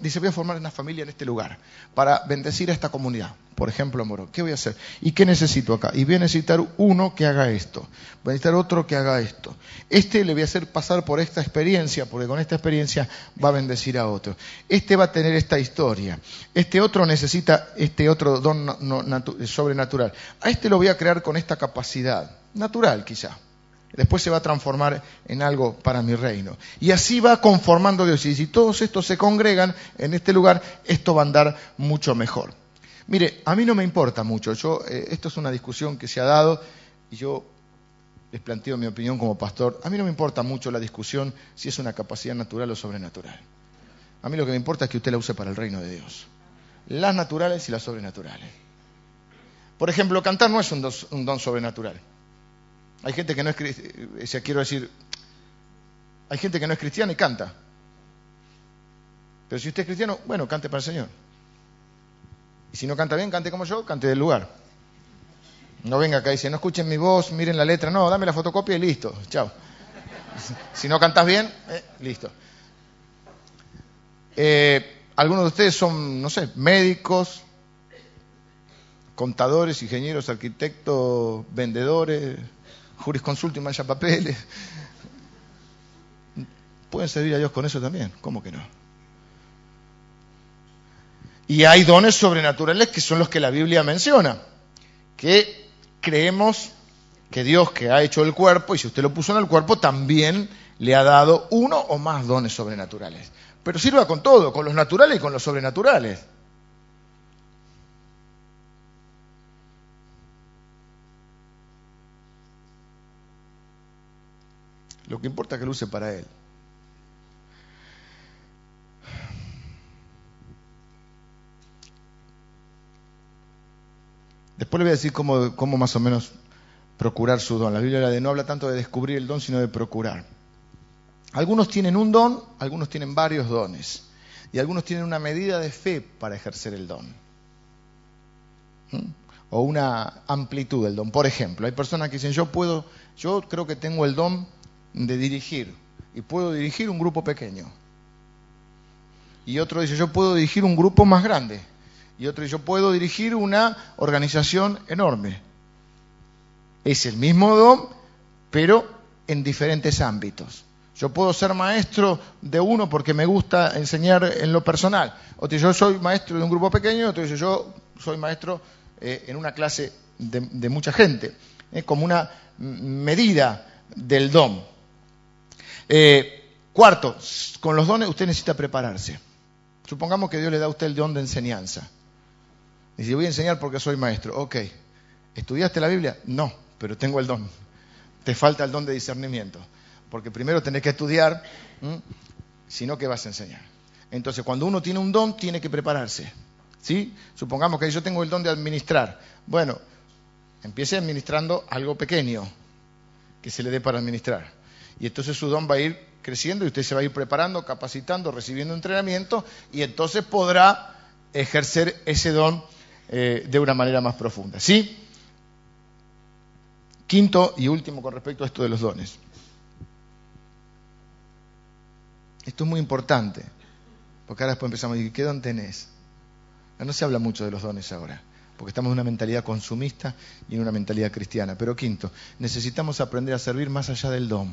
Speaker 1: dice, voy a formar una familia en este lugar para bendecir a esta comunidad. Por ejemplo, Moro, ¿qué voy a hacer? ¿Y qué necesito acá? Y voy a necesitar uno que haga esto. Voy a necesitar otro que haga esto. Este le voy a hacer pasar por esta experiencia, porque con esta experiencia va a bendecir a otro. Este va a tener esta historia. Este otro necesita este otro don sobrenatural. A este lo voy a crear con esta capacidad. Natural, quizá después se va a transformar en algo para mi reino. Y así va conformando Dios. Y si todos estos se congregan en este lugar, esto va a andar mucho mejor. Mire, a mí no me importa mucho. Yo, eh, esto es una discusión que se ha dado y yo les planteo mi opinión como pastor. A mí no me importa mucho la discusión si es una capacidad natural o sobrenatural. A mí lo que me importa es que usted la use para el reino de Dios. Las naturales y las sobrenaturales. Por ejemplo, cantar no es un don sobrenatural. Hay gente que no es cristiana, quiero decir, hay gente que no es cristiana y canta. Pero si usted es cristiano, bueno, cante para el Señor. Y si no canta bien, cante como yo, cante del lugar. No venga acá y dice, no escuchen mi voz, miren la letra, no, dame la fotocopia y listo, chao. [laughs] Si no cantas bien, eh, listo. Eh, algunos de ustedes son, no sé, médicos, contadores, ingenieros, arquitectos, vendedores, jurisconsulto y mancha papeles. Pueden servir a Dios con eso también, ¿cómo que no? Y hay dones sobrenaturales que son los que la Biblia menciona, que creemos que Dios que ha hecho el cuerpo, y si usted lo puso en el cuerpo, también le ha dado uno o más dones sobrenaturales. Pero sirva con todo, con los naturales y con los sobrenaturales. Lo que importa es que lo use para Él. Después le voy a decir cómo, más o menos procurar su don. La Biblia de no habla tanto de descubrir el don, sino de procurar. Algunos tienen un don, algunos tienen varios dones. Y algunos tienen una medida de fe para ejercer el don. ¿Mm? O una amplitud del don. Por ejemplo, hay personas que dicen, yo puedo, yo creo que tengo el don de dirigir y puedo dirigir un grupo pequeño. Y otro dice, yo puedo dirigir un grupo más grande. Y otro dice, yo puedo dirigir una organización enorme. Es el mismo don, pero en diferentes ámbitos. Yo puedo ser maestro de uno porque me gusta enseñar en lo personal. Otro dice, yo soy maestro de un grupo pequeño. Otro dice, yo soy maestro eh, en una clase de, mucha gente. como una medida del don. Eh, cuarto, con los dones usted necesita prepararse. Supongamos que Dios le da a usted el don de enseñanza. Si voy a enseñar porque soy maestro. Ok, ¿estudiaste la Biblia? No, pero tengo el don. Te falta el don de discernimiento. Porque primero tenés que estudiar, si no, ¿qué vas a enseñar? Entonces, cuando uno tiene un don, tiene que prepararse. ¿Sí? Supongamos que yo tengo el don de administrar. Bueno, empiece administrando algo pequeño que se le dé para administrar y entonces su don va a ir creciendo y usted se va a ir preparando, capacitando, recibiendo entrenamiento y entonces podrá ejercer ese don eh, de una manera más profunda. ¿Sí? Quinto y último con respecto a esto de los dones. Esto es muy importante, porque ahora después empezamos a decir, ¿qué don tenés? No se habla mucho de los dones ahora, porque estamos en una mentalidad consumista y en una mentalidad cristiana. Pero quinto, necesitamos aprender a servir más allá del don.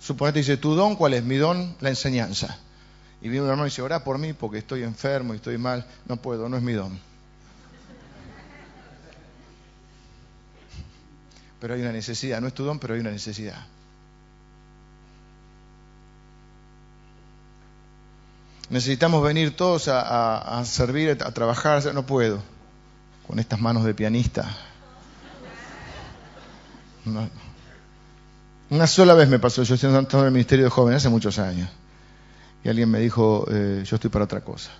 Speaker 1: Suponete dice, ¿tu don cuál es? Mi don, la enseñanza. Y viene un hermano y dice, ora por mí porque estoy enfermo y estoy mal. No puedo, no es mi don. Pero hay una necesidad, no es tu don, pero hay una necesidad. necesitamos venir todos a, servir, a trabajar, no puedo, con estas manos de pianista. Una sola vez me pasó, yo estoy en el Ministerio de Jóvenes hace muchos años, y alguien me dijo, eh, yo estoy para otra cosa.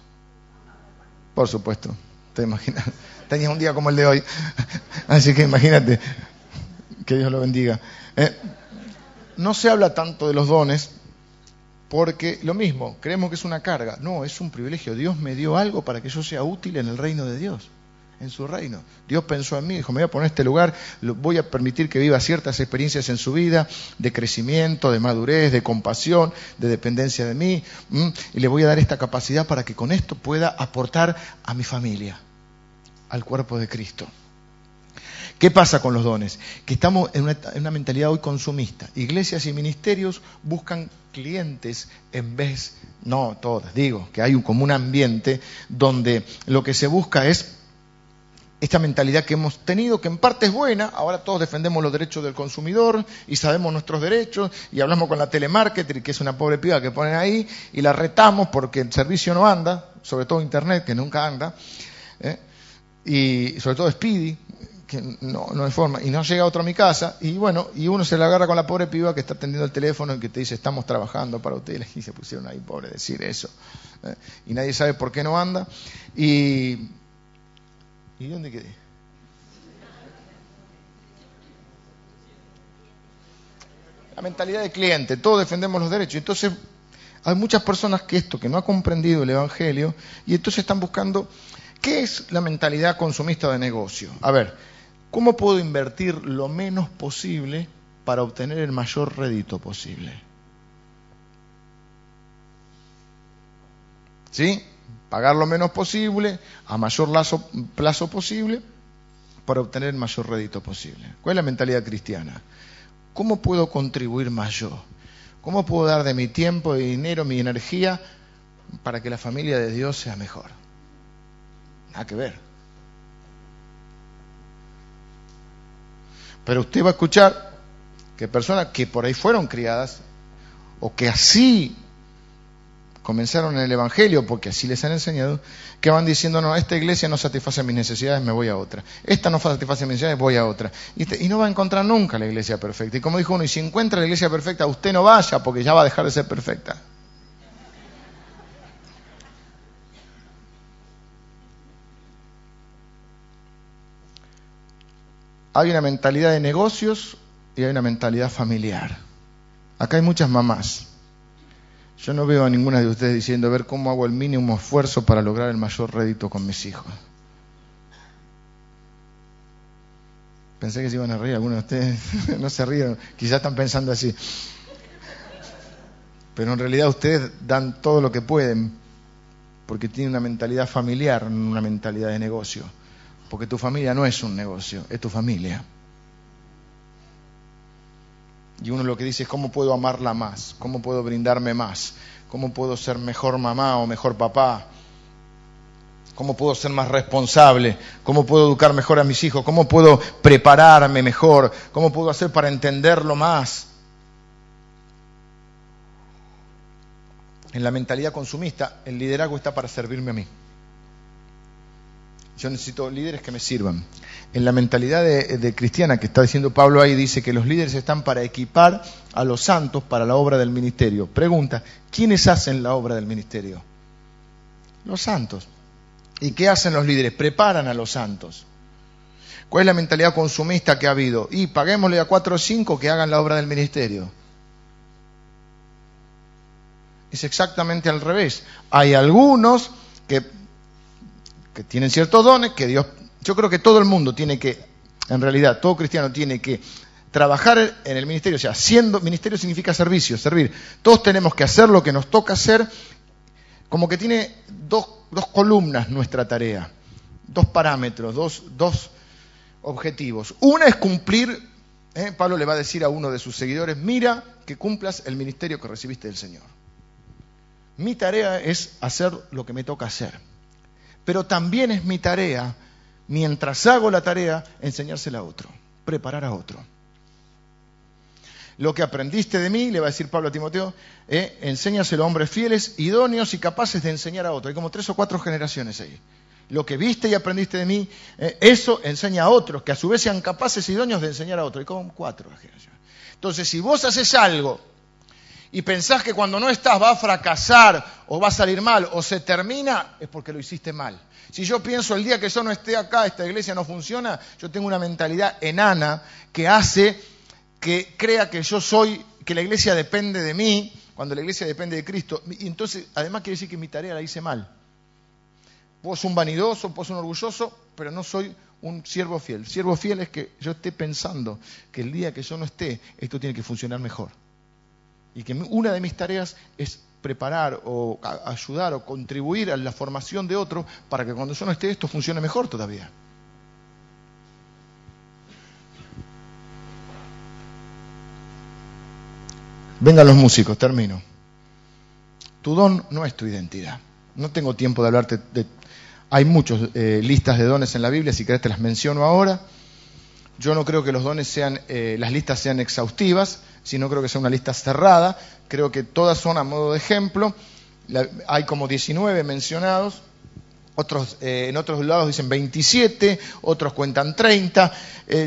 Speaker 1: Por supuesto, te imaginas, [laughs] tenías un día como el de hoy, [laughs] así que imagínate, que Dios lo bendiga. Eh, no se habla tanto de los dones, porque lo mismo, creemos que es una carga. No, es un privilegio. Dios me dio algo para que yo sea útil en el reino de Dios, en su reino. Dios pensó en mí, dijo, me voy a poner este lugar, voy a permitir que viva ciertas experiencias en su vida, de crecimiento, de madurez, de compasión, de dependencia de mí, y le voy a dar esta capacidad para que con esto pueda aportar a mi familia, al cuerpo de Cristo. ¿Qué pasa con los dones? Que estamos en una, mentalidad hoy consumista. Iglesias y ministerios buscan clientes en vez, no todas, digo, que hay un, como un ambiente donde lo que se busca es esta mentalidad que hemos tenido, que en parte es buena, ahora todos defendemos los derechos del consumidor y sabemos nuestros derechos y hablamos con la telemarketer, que es una pobre piba que ponen ahí, y la retamos porque el servicio no anda, sobre todo Internet, que nunca anda, ¿eh? y sobre todo Speedy, que no, no hay forma, y no llega otro a mi casa, y bueno, y uno se la agarra con la pobre piba que está atendiendo el teléfono y que te dice, estamos trabajando para ustedes, y se pusieron ahí, pobre, decir eso. ¿eh? Y nadie sabe por qué no anda. Y, ¿Y dónde quedé? La mentalidad de cliente, todos defendemos los derechos. Entonces, hay muchas personas que esto, que no ha comprendido el Evangelio, y entonces están buscando, ¿qué es la mentalidad consumista de negocio? A ver, ¿Cómo puedo invertir lo menos posible para obtener el mayor rédito posible? ¿Sí? Pagar lo menos posible, a mayor plazo posible, para obtener el mayor rédito posible. ¿Cuál es la mentalidad cristiana? ¿Cómo puedo contribuir más yo? ¿Cómo puedo dar de mi tiempo, de dinero, mi energía para que la familia de Dios sea mejor? Nada que ver. Pero usted va a escuchar que personas que por ahí fueron criadas o que así comenzaron en el Evangelio, porque así les han enseñado, que van diciendo, no, esta iglesia no satisface mis necesidades, me voy a otra. Esta no satisface mis necesidades, voy a otra. Y, no va a encontrar nunca la iglesia perfecta. Y como dijo uno, y si encuentra la iglesia perfecta, usted no vaya, porque ya va a dejar de ser perfecta. hay una mentalidad de negocios y hay una mentalidad familiar. Acá hay muchas mamás. Yo no veo a ninguna de ustedes diciendo, a ver cómo hago el mínimo esfuerzo para lograr el mayor rédito con mis hijos. Pensé que se iban a reír algunos de ustedes. [laughs] no se ríen, quizás están pensando así. Pero en realidad ustedes dan todo lo que pueden porque tienen una mentalidad familiar, no una mentalidad de negocio. Porque tu familia no es un negocio, es tu familia. Y uno lo que dice es cómo puedo amarla más, cómo puedo brindarme más, cómo puedo ser mejor mamá o mejor papá, cómo puedo ser más responsable, cómo puedo educar mejor a mis hijos, cómo puedo prepararme mejor, cómo puedo hacer para entenderlo más. En la mentalidad consumista, el liderazgo está para servirme a mí. Yo necesito líderes que me sirvan. En la mentalidad de, cristiana que está diciendo Pablo ahí, dice que los líderes están para equipar a los santos para la obra del ministerio. Pregunta, ¿quiénes hacen la obra del ministerio? Los santos. ¿Y qué hacen los líderes? Preparan a los santos. ¿Cuál es la mentalidad consumista que ha habido? Y paguémosle a cuatro o cinco que hagan la obra del ministerio. Es exactamente al revés. Hay algunos que que tienen ciertos dones, que Dios, yo creo que todo el mundo tiene que, en realidad, todo cristiano tiene que trabajar en el ministerio, o sea, siendo, ministerio significa servicio, servir. Todos tenemos que hacer lo que nos toca hacer, como que tiene dos, dos columnas nuestra tarea, dos parámetros, dos, dos objetivos. Una es cumplir, ¿eh? Pablo le va a decir a uno de sus seguidores, mira que cumplas el ministerio que recibiste del Señor. Mi tarea es hacer lo que me toca hacer pero también es mi tarea, mientras hago la tarea, enseñársela a otro, preparar a otro. Lo que aprendiste de mí, le va a decir Pablo a Timoteo, eh, enséñaselo a hombres fieles, idóneos y capaces de enseñar a otros. Hay como tres o cuatro generaciones ahí. Lo que viste y aprendiste de mí, eh, eso enseña a otros, que a su vez sean capaces y idóneos de enseñar a otros. Hay como cuatro generaciones. Entonces, si vos haces algo y pensás que cuando no estás va a fracasar o va a salir mal o se termina, es porque lo hiciste mal. Si yo pienso el día que yo no esté acá, esta iglesia no funciona, yo tengo una mentalidad enana que hace que crea que yo soy, que la iglesia depende de mí, cuando la iglesia depende de Cristo. Y entonces, además quiere decir que mi tarea la hice mal. Vos un vanidoso, vos un orgulloso, pero no soy un siervo fiel. Siervo fiel es que yo esté pensando que el día que yo no esté, esto tiene que funcionar mejor. Y que una de mis tareas es preparar o ayudar o contribuir a la formación de otro para que cuando yo no esté esto funcione mejor todavía. Vengan los músicos, termino. Tu don no es tu identidad. No tengo tiempo de hablarte de... Hay muchas eh, listas de dones en la Biblia, si querés te las menciono ahora. Yo no creo que los dones sean, eh, las listas sean exhaustivas, sino creo que sea una lista cerrada. Creo que todas son a modo de ejemplo. hay como 19 mencionados. Otros, eh, en otros lados dicen 27, otros cuentan 30.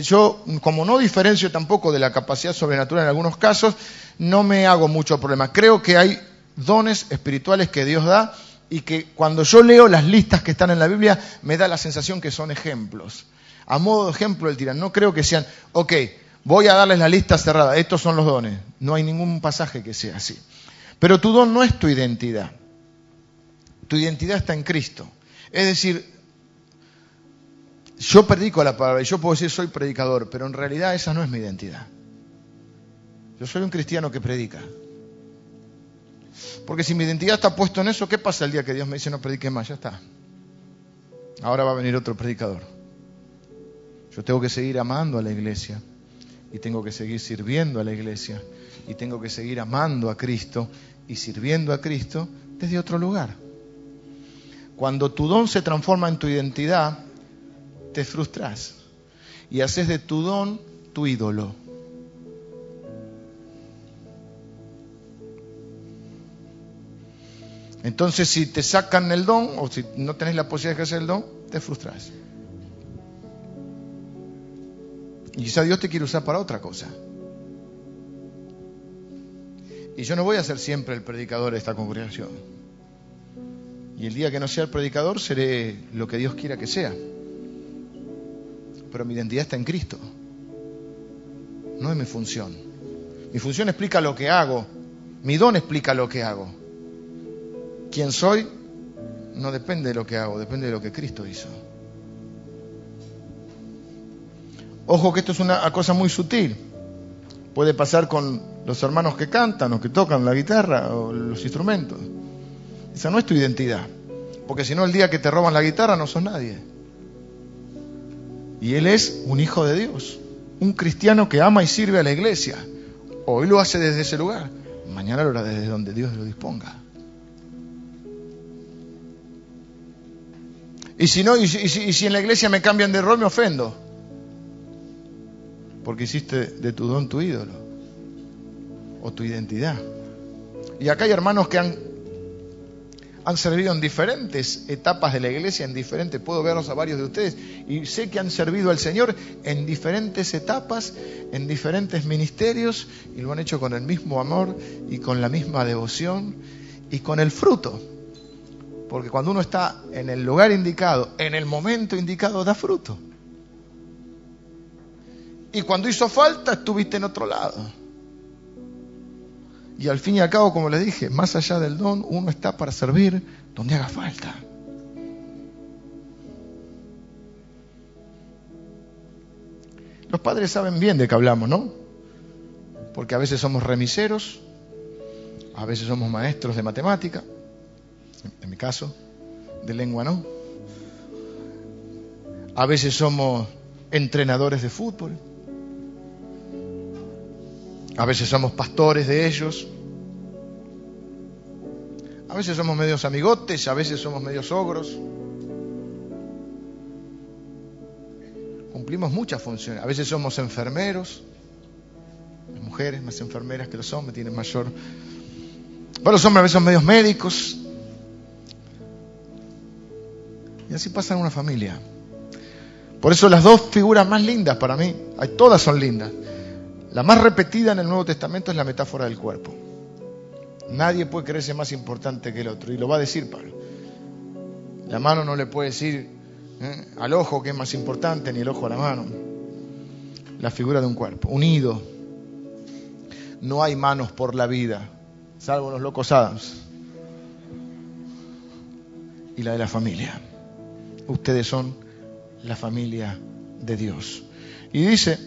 Speaker 1: yo, como no diferencio tampoco de la capacidad sobrenatural en algunos casos, no me hago mucho problema. Creo que hay dones espirituales que Dios da y que cuando yo leo las listas que están en la Biblia me da la sensación que son ejemplos. A modo de ejemplo el tirán. No creo que sean, ok, voy a darles la lista cerrada, estos son los dones. No hay ningún pasaje que sea así. Pero tu don no es tu identidad. Tu identidad está en Cristo. Es decir, yo predico la palabra y yo puedo decir soy predicador, pero en realidad esa no es mi identidad. Yo soy un cristiano que predica. Porque si mi identidad está puesta en eso, ¿qué pasa el día que Dios me dice no predique más? Ya está. Ahora va a venir otro predicador. Yo tengo que seguir amando a la iglesia y tengo que seguir sirviendo a la iglesia y tengo que seguir amando a Cristo y sirviendo a Cristo desde otro lugar. Cuando tu don se transforma en tu identidad, te frustras y haces de tu don tu ídolo. Entonces, si te sacan el don o si no tenés la posibilidad de hacer el don, te frustras. Y quizá Dios te quiere usar para otra cosa. Y yo no voy a ser siempre el predicador de esta congregación. Y el día que no sea el predicador, seré lo que Dios quiera que sea. Pero mi identidad está en Cristo. No es mi función. Mi función explica lo que hago. Mi don explica lo que hago quién soy no depende de lo que hago, depende de lo que Cristo hizo. Ojo que esto es una cosa muy sutil. Puede pasar con los hermanos que cantan o que tocan la guitarra o los instrumentos. Esa no es tu identidad. Porque si no, el día que te roban la guitarra no sos nadie. Y él es un hijo de Dios. Un cristiano que ama y sirve a la iglesia. Hoy lo hace desde ese lugar. Mañana lo hará desde donde Dios lo disponga. Y si no, y si, en la iglesia me cambian de rol, me ofendo. Porque hiciste de tu don tu ídolo. O tu identidad. Y acá hay hermanos que han, han servido en diferentes etapas de la iglesia, en diferentes, puedo verlos a varios de ustedes, y sé que han servido al Señor en diferentes etapas, en diferentes ministerios, y lo han hecho con el mismo amor y con la misma devoción y con el fruto porque cuando uno está en el lugar indicado, en el momento indicado, da fruto. Y cuando hizo falta, estuviste en otro lado. Y al fin y al cabo, como les dije, más allá del don, uno está para servir donde haga falta. Los padres saben bien de qué hablamos, ¿no? Porque a veces somos remiseros, a veces somos maestros de matemática, en mi caso, de lengua no. A veces somos entrenadores de fútbol. A veces somos pastores de ellos. A veces somos medios amigotes, a veces somos medios ogros. Cumplimos muchas funciones. A veces somos enfermeros. Las mujeres más enfermeras que los hombres tienen mayor... Para los hombres a veces son medios médicos. Y así pasa en una familia. Por eso las dos figuras más lindas para mí, todas son lindas. La más repetida en el Nuevo Testamento es la metáfora del cuerpo. Nadie puede creerse más importante que el otro. Y lo va a decir Pablo. La mano no le puede decir ¿eh? al ojo que es más importante, ni el ojo a la mano. La figura de un cuerpo, unido. No hay manos por la vida, salvo los locos Adams. Y la de la familia. Ustedes son la familia de Dios. Y dice,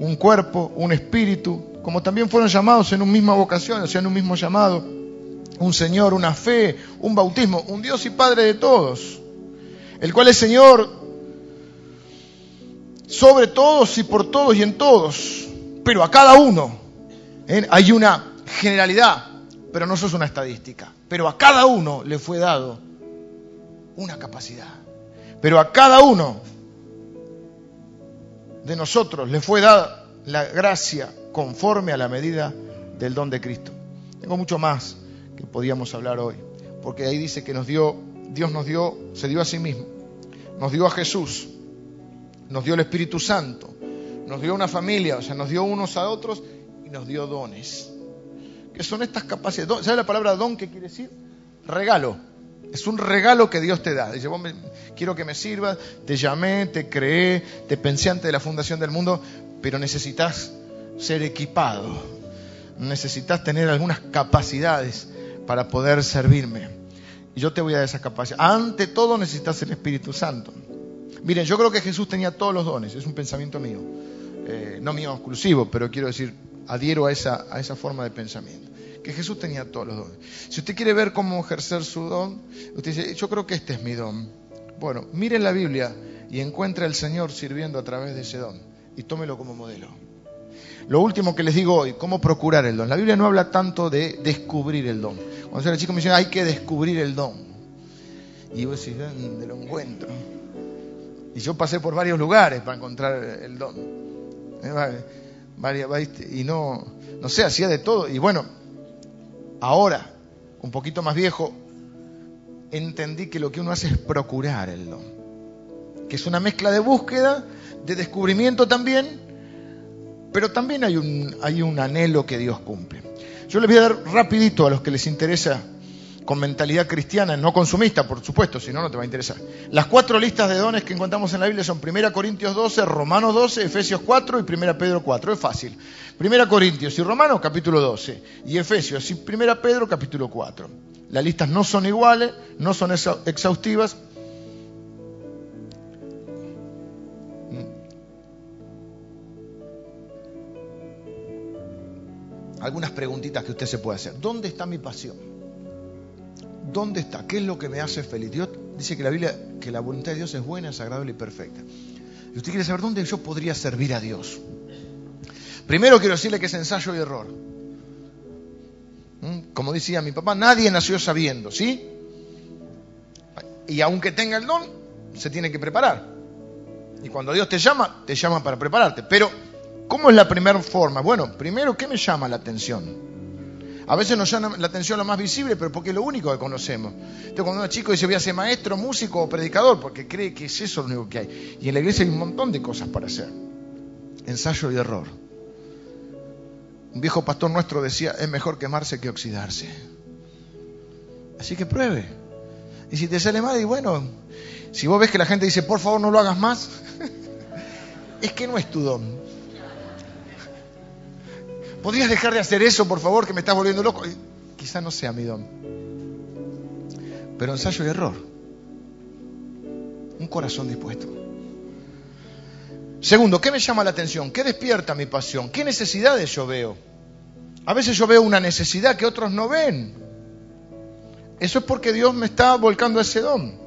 Speaker 1: un cuerpo, un espíritu, como también fueron llamados en una misma vocación, o sea, en un mismo llamado, un Señor, una fe, un bautismo, un Dios y Padre de todos, el cual es Señor sobre todos y por todos y en todos, pero a cada uno ¿eh? hay una generalidad, pero no sos una estadística, pero a cada uno le fue dado una capacidad, pero a cada uno de nosotros le fue dada la gracia conforme a la medida del don de Cristo. Tengo mucho más que podíamos hablar hoy, porque ahí dice que nos dio, Dios nos dio, se dio a sí mismo, nos dio a Jesús, nos dio el Espíritu Santo, nos dio una familia, o sea, nos dio unos a otros y nos dio dones. ¿Qué son estas capacidades? ¿Sabe la palabra don qué quiere decir? Regalo. Es un regalo que Dios te da. Dice, vos quiero que me sirvas, te llamé, te creé, te pensé antes de la fundación del mundo, pero necesitas ser equipado. Necesitas tener algunas capacidades para poder servirme. Y yo te voy a dar esa capacidad. Ante todo necesitas el Espíritu Santo. Miren, yo creo que Jesús tenía todos los dones, es un pensamiento mío. Eh, no mío exclusivo, pero quiero decir, adhiero a esa, a esa forma de pensamiento. Jesús tenía todos los dones. Si usted quiere ver cómo ejercer su don, usted dice, yo creo que este es mi don. Bueno, mire la Biblia y encuentre al Señor sirviendo a través de ese don y tómelo como modelo. Lo último que les digo hoy, cómo procurar el don. La Biblia no habla tanto de descubrir el don. Cuando era chico me dicen, hay que descubrir el don. Y yo decía, ¿dónde lo encuentro? Y yo pasé por varios lugares para encontrar el don. Y no, no sé, hacía de todo. Y bueno, ahora, un poquito más viejo, entendí que lo que uno hace es procurar el don. Que es una mezcla de búsqueda, de descubrimiento también, pero también hay un, hay un anhelo que Dios cumple. Yo les voy a dar rapidito a los que les interesa con mentalidad cristiana, no consumista, por supuesto, si no, no te va a interesar. Las cuatro listas de dones que encontramos en la Biblia son 1 Corintios 12, Romanos 12, Efesios 4 y 1 Pedro 4. Es fácil. 1 Corintios y Romanos, capítulo 12. Y Efesios y 1 Pedro, capítulo 4. Las listas no son iguales, no son exhaustivas, algunas preguntitas que usted se puede hacer. ¿Dónde está mi pasión? ¿Dónde está? ¿Qué es lo que me hace feliz? Dios dice que la Biblia, que la voluntad de Dios es buena, es agradable y perfecta. Y usted quiere saber dónde yo podría servir a Dios. Primero quiero decirle que es ensayo y error. ¿Mm? Como decía mi papá, nadie nació sabiendo, ¿sí? Y aunque tenga el don, se tiene que preparar. Y cuando Dios te llama, te llama para prepararte. Pero ¿Cómo es la primera forma? Bueno, primero, ¿qué me llama la atención? A veces nos llama la atención lo más visible, pero porque es lo único que conocemos. Entonces, cuando un chico dice voy a ser maestro, músico o predicador, porque cree que es eso lo único que hay. Y en la iglesia hay un montón de cosas para hacer. Ensayo y error. Un viejo pastor nuestro decía, es mejor quemarse que oxidarse. Así que pruebe. Y si te sale mal, y bueno, si vos ves que la gente dice, por favor no lo hagas más, [laughs] es que no es tu don. ¿Podrías dejar de hacer eso, por favor, que me estás volviendo loco? Quizá no sea mi don. Pero ensayo y error. Un corazón dispuesto. Segundo, ¿qué me llama la atención? ¿Qué despierta mi pasión? ¿Qué necesidades yo veo? A veces yo veo una necesidad que otros no ven. Eso es porque Dios me está volcando ese don.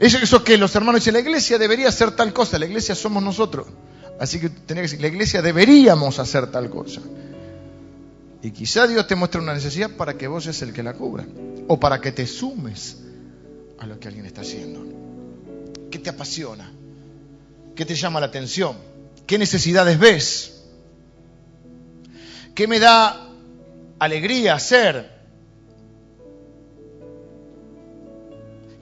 Speaker 1: Eso, eso que los hermanos dicen, la iglesia debería hacer tal cosa, la iglesia somos nosotros. Así que tenía que decir, la iglesia deberíamos hacer tal cosa. Y quizá Dios te muestre una necesidad para que vos seas el que la cubra. O para que te sumes a lo que alguien está haciendo. ¿Qué te apasiona? ¿Qué te llama la atención? ¿Qué necesidades ves? ¿Qué me da alegría hacer?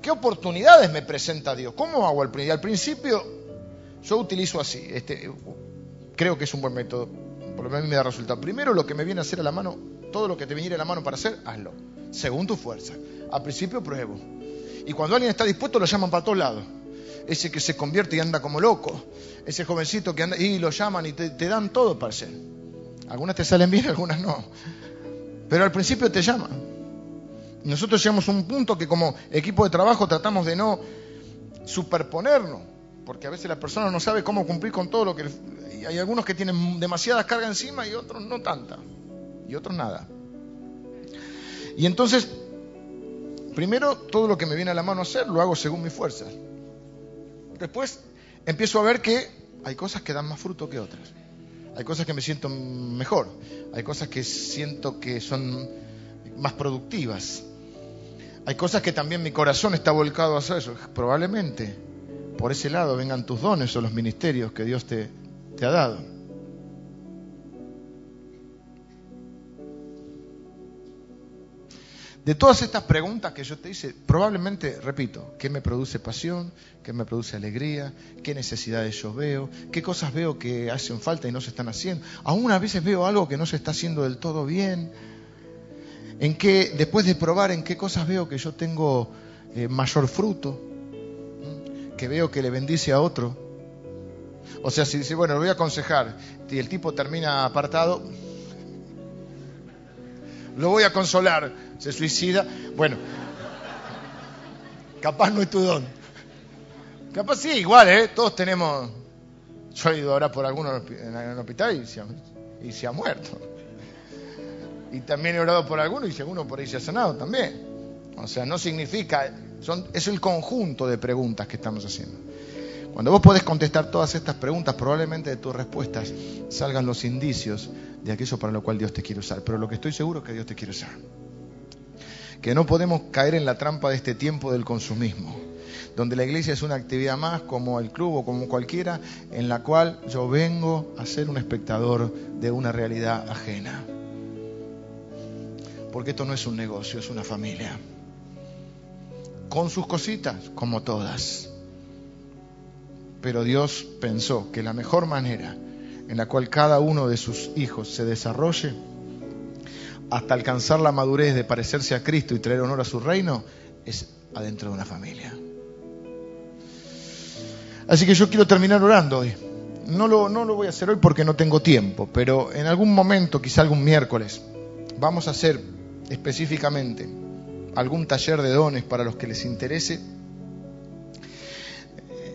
Speaker 1: ¿Qué oportunidades me presenta Dios? ¿Cómo hago al principio? Al principio yo utilizo así, este, creo que es un buen método, por lo menos a mí me da resultado. Primero lo que me viene a hacer a la mano, todo lo que te viniera a la mano para hacer, hazlo, según tu fuerza. Al principio pruebo. Y cuando alguien está dispuesto lo llaman para todos lados. Ese que se convierte y anda como loco, ese jovencito que anda y lo llaman y te, te dan todo para hacer. Algunas te salen bien, [laughs] algunas no. Pero al principio te llaman. Nosotros llegamos a un punto que como equipo de trabajo tratamos de no superponernos, porque a veces la persona no sabe cómo cumplir con todo lo que... Hay algunos que tienen demasiadas cargas encima y otros no tanta, y otros nada. Y entonces, primero todo lo que me viene a la mano hacer lo hago según mis fuerzas. Después empiezo a ver que hay cosas que dan más fruto que otras. Hay cosas que me siento mejor. Hay cosas que siento que son más productivas. Hay cosas que también mi corazón está volcado a hacer eso. Probablemente por ese lado vengan tus dones o los ministerios que Dios te, ha dado. De todas estas preguntas que yo te hice, probablemente, repito, ¿qué me produce pasión? ¿Qué me produce alegría? ¿Qué necesidades yo veo? ¿Qué cosas veo que hacen falta y no se están haciendo? Aún a veces veo algo que no se está haciendo del todo bien. ¿En qué, después de probar, en qué cosas veo que yo tengo eh, mayor fruto? Que veo que le bendice a otro. O sea, si dice, bueno, lo voy a aconsejar, y el tipo termina apartado, lo voy a consolar, se suicida, bueno, capaz no es tu don. Capaz sí, igual, ¿eh? Todos tenemos... Yo he ido ahora por algunos en el hospital y se, ha, muerto. Y también he orado por algunos y si alguno por ahí se ha sanado también. O sea, no significa, es el conjunto de preguntas que estamos haciendo. Cuando vos podés contestar todas estas preguntas, probablemente de tus respuestas salgan los indicios de aquello para lo cual Dios te quiere usar. Pero lo que estoy seguro es que Dios te quiere usar. Que no podemos caer en la trampa de este tiempo del consumismo, donde la iglesia es una actividad más como el club o como cualquiera, en la cual yo vengo a ser un espectador de una realidad ajena. Porque esto no es un negocio, es una familia. Con sus cositas, como todas pero Dios pensó que la mejor manera en la cual cada uno de sus hijos se desarrolle hasta alcanzar la madurez de parecerse a Cristo y traer honor a su reino es adentro de una familia. Así que yo quiero terminar orando hoy. No lo, no lo voy a hacer hoy porque no tengo tiempo, pero en algún momento, quizá algún miércoles, vamos a hacer específicamente algún taller de dones para los que les interese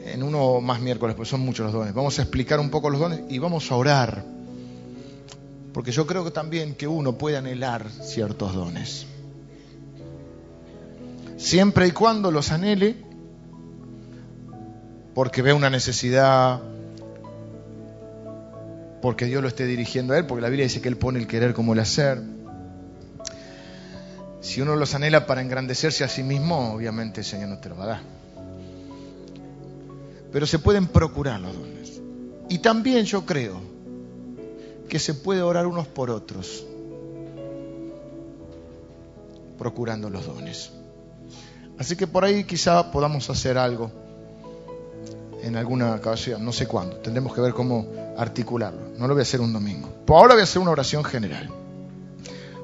Speaker 1: en uno más miércoles, pues son muchos los dones. Vamos a explicar un poco los dones y vamos a orar. Porque yo creo que también que uno puede anhelar ciertos dones. Siempre y cuando los anhele, porque ve una necesidad, porque Dios lo esté dirigiendo a él, porque la Biblia dice que él pone el querer como el hacer. Si uno los anhela para engrandecerse a sí mismo, obviamente el Señor no te lo va a dar pero se pueden procurar los dones. Y también yo creo que se puede orar unos por otros, procurando los dones. Así que por ahí quizá podamos hacer algo en alguna ocasión, no sé cuándo, tendremos que ver cómo articularlo. No lo voy a hacer un domingo. Por ahora voy a hacer una oración general,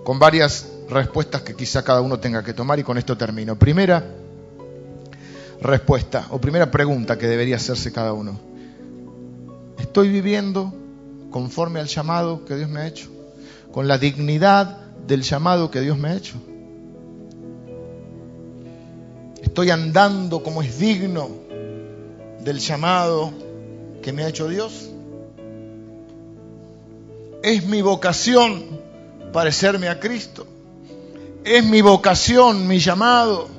Speaker 1: con varias respuestas que quizá cada uno tenga que tomar y con esto termino. Primera, respuesta o primera pregunta que debería hacerse cada uno. ¿Estoy viviendo conforme al llamado que Dios me ha hecho? ¿Con la dignidad del llamado que Dios me ha hecho? ¿Estoy andando como es digno del llamado que me ha hecho Dios? ¿Es mi vocación parecerme a Cristo? ¿Es mi vocación, mi llamado?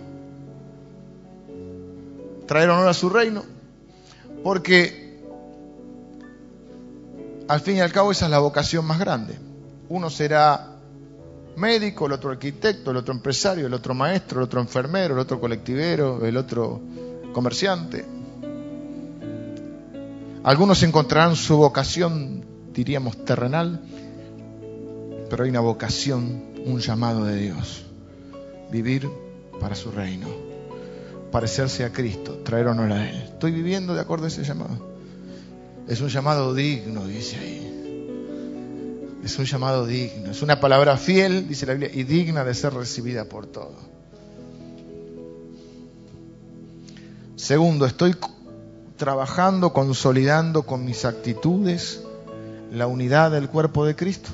Speaker 1: traer honor a su reino, porque al fin y al cabo esa es la vocación más grande. Uno será médico, el otro arquitecto, el otro empresario, el otro maestro, el otro enfermero, el otro colectivero, el otro comerciante. Algunos encontrarán su vocación, diríamos, terrenal, pero hay una vocación, un llamado de Dios. Vivir para su reino, parecerse a Cristo, traer honor a Él. Estoy viviendo de acuerdo a ese llamado. Es un llamado digno, dice ahí. Es un llamado digno. Es una palabra fiel, dice la Biblia, y digna de ser recibida por todos. Segundo, estoy trabajando, consolidando con mis actitudes la unidad del cuerpo de Cristo.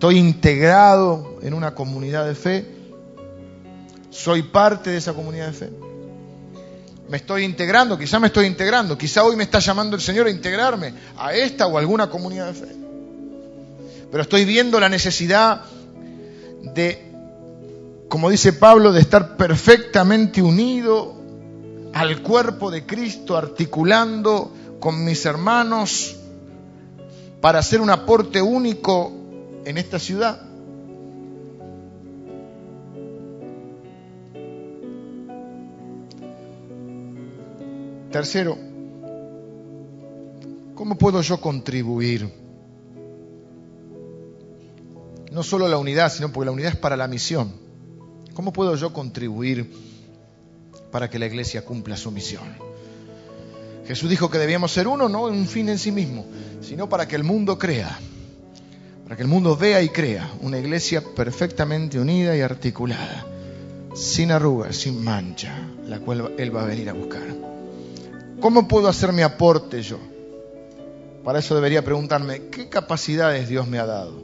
Speaker 1: Estoy integrado en una comunidad de fe. Soy parte de esa comunidad de fe. Me estoy integrando, quizá me estoy integrando, quizá hoy me está llamando el Señor a integrarme a esta o alguna comunidad de fe. Pero estoy viendo la necesidad de, como dice Pablo, de estar perfectamente unido al cuerpo de Cristo, articulando con mis hermanos para hacer un aporte único en esta ciudad. Tercero, ¿cómo puedo yo contribuir? No solo la unidad, sino porque la unidad es para la misión. ¿Cómo puedo yo contribuir para que la iglesia cumpla su misión? Jesús dijo que debíamos ser uno, no un fin en sí mismo, sino para que el mundo crea, para que el mundo vea y crea una iglesia perfectamente unida y articulada, sin arrugas, sin mancha, la cual Él va a venir a buscar. ¿Cómo puedo hacer mi aporte yo? Para eso debería preguntarme, ¿qué capacidades Dios me ha dado?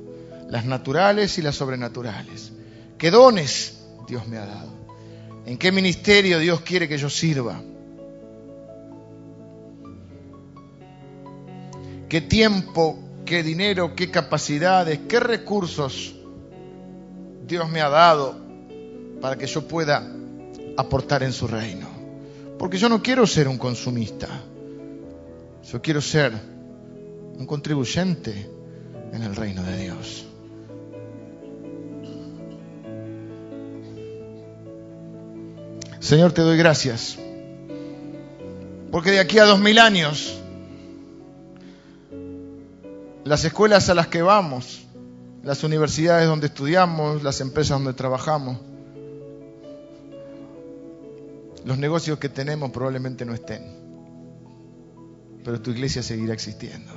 Speaker 1: Las naturales y las sobrenaturales. ¿Qué dones Dios me ha dado? ¿En qué ministerio Dios quiere que yo sirva? ¿Qué tiempo, qué dinero, qué capacidades, qué recursos Dios me ha dado para que yo pueda aportar en su reino? Porque yo no quiero ser un consumista. Yo quiero ser un contribuyente en el reino de Dios. Señor, te doy gracias. Porque de aquí a dos mil años, las escuelas a las que vamos, las universidades donde estudiamos, las empresas donde trabajamos, los negocios que tenemos probablemente no estén, pero tu iglesia seguirá existiendo.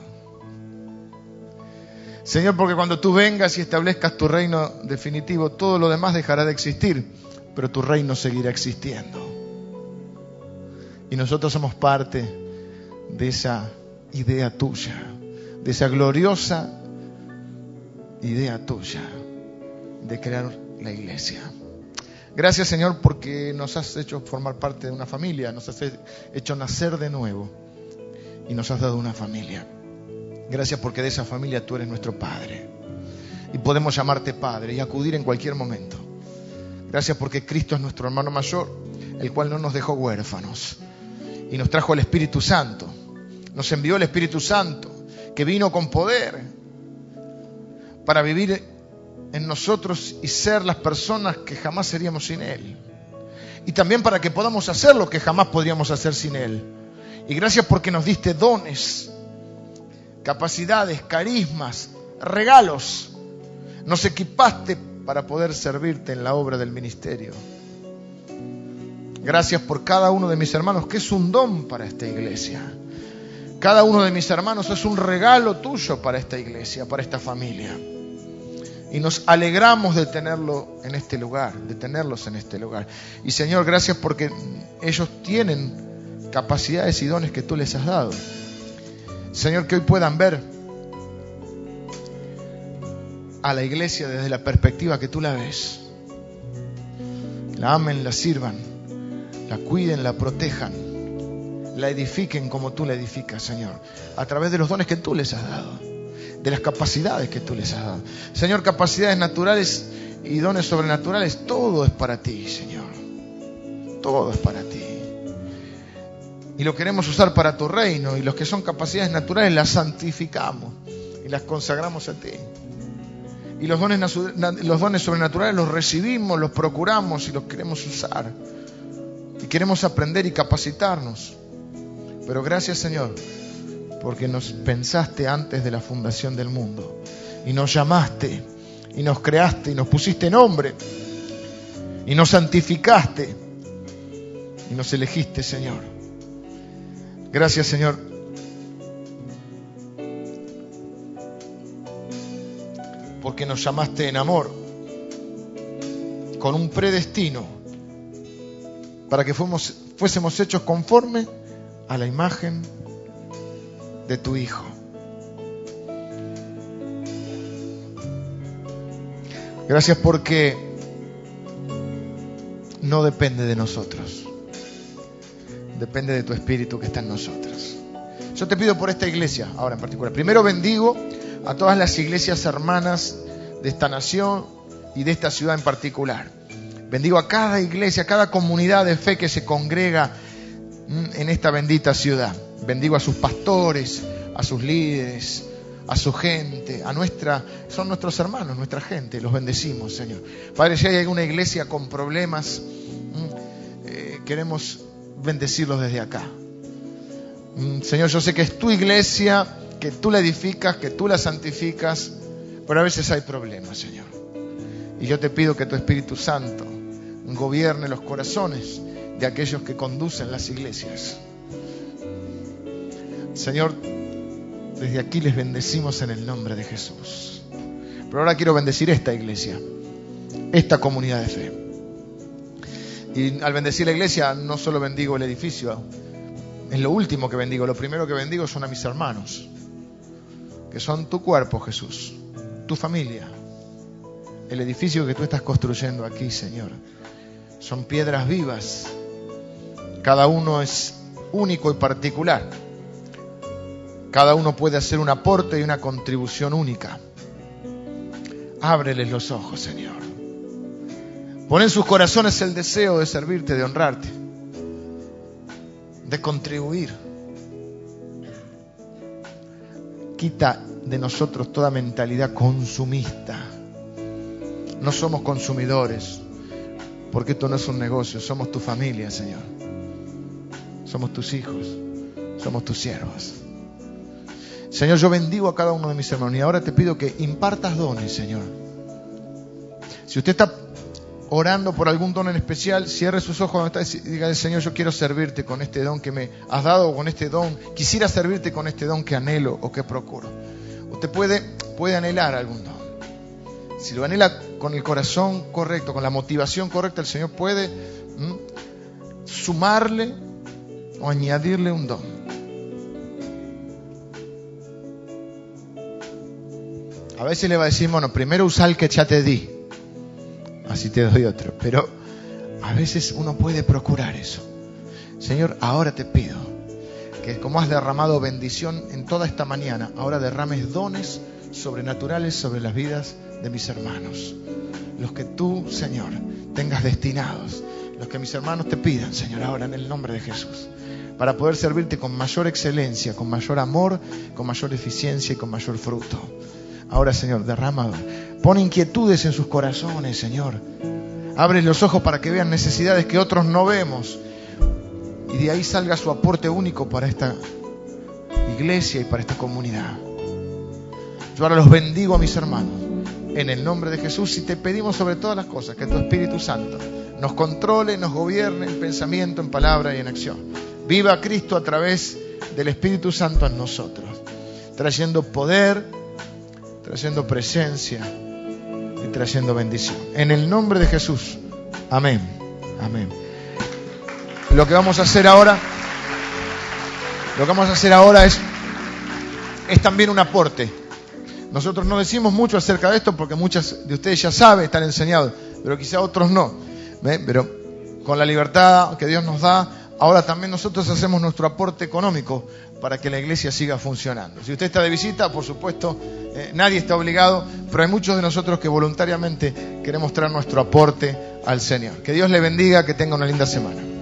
Speaker 1: Señor, porque cuando tú vengas y establezcas tu reino definitivo, todo lo demás dejará de existir, pero tu reino seguirá existiendo. Y nosotros somos parte de esa idea tuya, de esa gloriosa idea tuya de crear la iglesia. Gracias Señor porque nos has hecho formar parte de una familia, nos has hecho nacer de nuevo y nos has dado una familia. Gracias porque de esa familia tú eres nuestro Padre y podemos llamarte Padre y acudir en cualquier momento. Gracias porque Cristo es nuestro hermano mayor, el cual no nos dejó huérfanos y nos trajo el Espíritu Santo. Nos envió el Espíritu Santo que vino con poder para vivir en nosotros y ser las personas que jamás seríamos sin Él. Y también para que podamos hacer lo que jamás podríamos hacer sin Él. Y gracias porque nos diste dones, capacidades, carismas, regalos. Nos equipaste para poder servirte en la obra del ministerio. Gracias por cada uno de mis hermanos, que es un don para esta iglesia. Cada uno de mis hermanos es un regalo tuyo para esta iglesia, para esta familia. Y nos alegramos de tenerlo en este lugar, de tenerlos en este lugar. Y Señor, gracias porque ellos tienen capacidades y dones que tú les has dado. Señor, que hoy puedan ver a la iglesia desde la perspectiva que tú la ves. La amen, la sirvan, la cuiden, la protejan, la edifiquen como tú la edificas, Señor, a través de los dones que tú les has dado de las capacidades que tú les has dado. Señor, capacidades naturales y dones sobrenaturales, todo es para ti, Señor. Todo es para ti. Y lo queremos usar para tu reino. Y los que son capacidades naturales las santificamos y las consagramos a ti. Y los dones, los dones sobrenaturales los recibimos, los procuramos y los queremos usar. Y queremos aprender y capacitarnos. Pero gracias Señor, porque nos pensaste antes de la fundación del mundo y nos llamaste y nos creaste y nos pusiste nombre y nos santificaste y nos elegiste, Señor. Gracias, Señor. Porque nos llamaste en amor, con un predestino, para que fuésemos, hechos conforme a la imagen de tu Hijo. Gracias porque no depende de nosotros, depende de tu Espíritu que está en nosotros. Yo te pido por esta iglesia, ahora en particular. Primero bendigo a todas las iglesias hermanas de esta nación y de esta ciudad en particular. Bendigo a cada iglesia, a cada comunidad de fe que se congrega en esta bendita ciudad. Bendigo a sus pastores, a sus líderes, a su gente, a nuestra, son nuestros hermanos, nuestra gente, los bendecimos, Señor. Padre, si hay alguna iglesia con problemas, eh, queremos bendecirlos desde acá. Señor, yo sé que es tu iglesia, que tú la edificas, que tú la santificas, pero a veces hay problemas, Señor. Y yo te pido que tu Espíritu Santo gobierne los corazones de aquellos que conducen las iglesias. Señor, desde aquí les bendecimos en el nombre de Jesús. Pero ahora quiero bendecir esta iglesia, esta comunidad de fe. Y al bendecir la iglesia no solo bendigo el edificio, es lo último que bendigo, lo primero que bendigo son a mis hermanos, que son tu cuerpo, Jesús, tu familia, el edificio que tú estás construyendo aquí, Señor. Son piedras vivas cada uno es único y particular. Cada uno puede hacer un aporte y una contribución única. Ábreles los ojos, Señor. Pon en sus corazones el deseo de servirte, de honrarte, de contribuir. Quita de nosotros toda mentalidad consumista. No somos consumidores, porque esto no es un negocio, somos tu familia, Señor. Somos tus hijos, somos tus siervos. Señor, yo bendigo a cada uno de mis hermanos y ahora te pido que impartas dones, Señor. Si usted está orando por algún don en especial, cierre sus ojos y diga, Señor, yo quiero servirte con este don que me has dado o con este don. Quisiera servirte con este don que anhelo o que procuro. Usted puede, puede anhelar algún don. Si lo anhela con el corazón correcto, con la motivación correcta, el Señor puede sumarle o añadirle un don. A veces le va a decir, bueno, primero usa el que ya te di, así te doy otro. Pero a veces uno puede procurar eso. Señor, ahora te pido que como has derramado bendición en toda esta mañana, ahora derrames dones sobrenaturales sobre las vidas de mis hermanos. Los que tú, Señor, tengas destinados. Los que mis hermanos te pidan, Señor, ahora en el nombre de Jesús para poder servirte con mayor excelencia, con mayor amor, con mayor eficiencia y con mayor fruto. Ahora, Señor, derrama, pon inquietudes en sus corazones, Señor. Abre los ojos para que vean necesidades que otros no vemos. Y de ahí salga su aporte único para esta iglesia y para esta comunidad. Yo ahora los bendigo a mis hermanos en el nombre de Jesús y te pedimos sobre todas las cosas que tu Espíritu Santo nos controle, nos gobierne en pensamiento, en palabra y en acción. Viva Cristo a través del Espíritu Santo en nosotros, trayendo poder, trayendo presencia y trayendo bendición. En el nombre de Jesús. Amén. Amén. Lo que vamos a hacer ahora, lo que vamos a hacer ahora es, es también un aporte. Nosotros no decimos mucho acerca de esto porque muchas de ustedes ya saben, están enseñados, pero quizá otros no. Pero con la libertad que Dios nos da, ahora también nosotros hacemos nuestro aporte económico para que la iglesia siga funcionando. Si usted está de visita, por supuesto, eh, nadie está obligado, pero hay muchos de nosotros que voluntariamente queremos traer nuestro aporte al Señor. Que Dios le bendiga, que tenga una linda semana.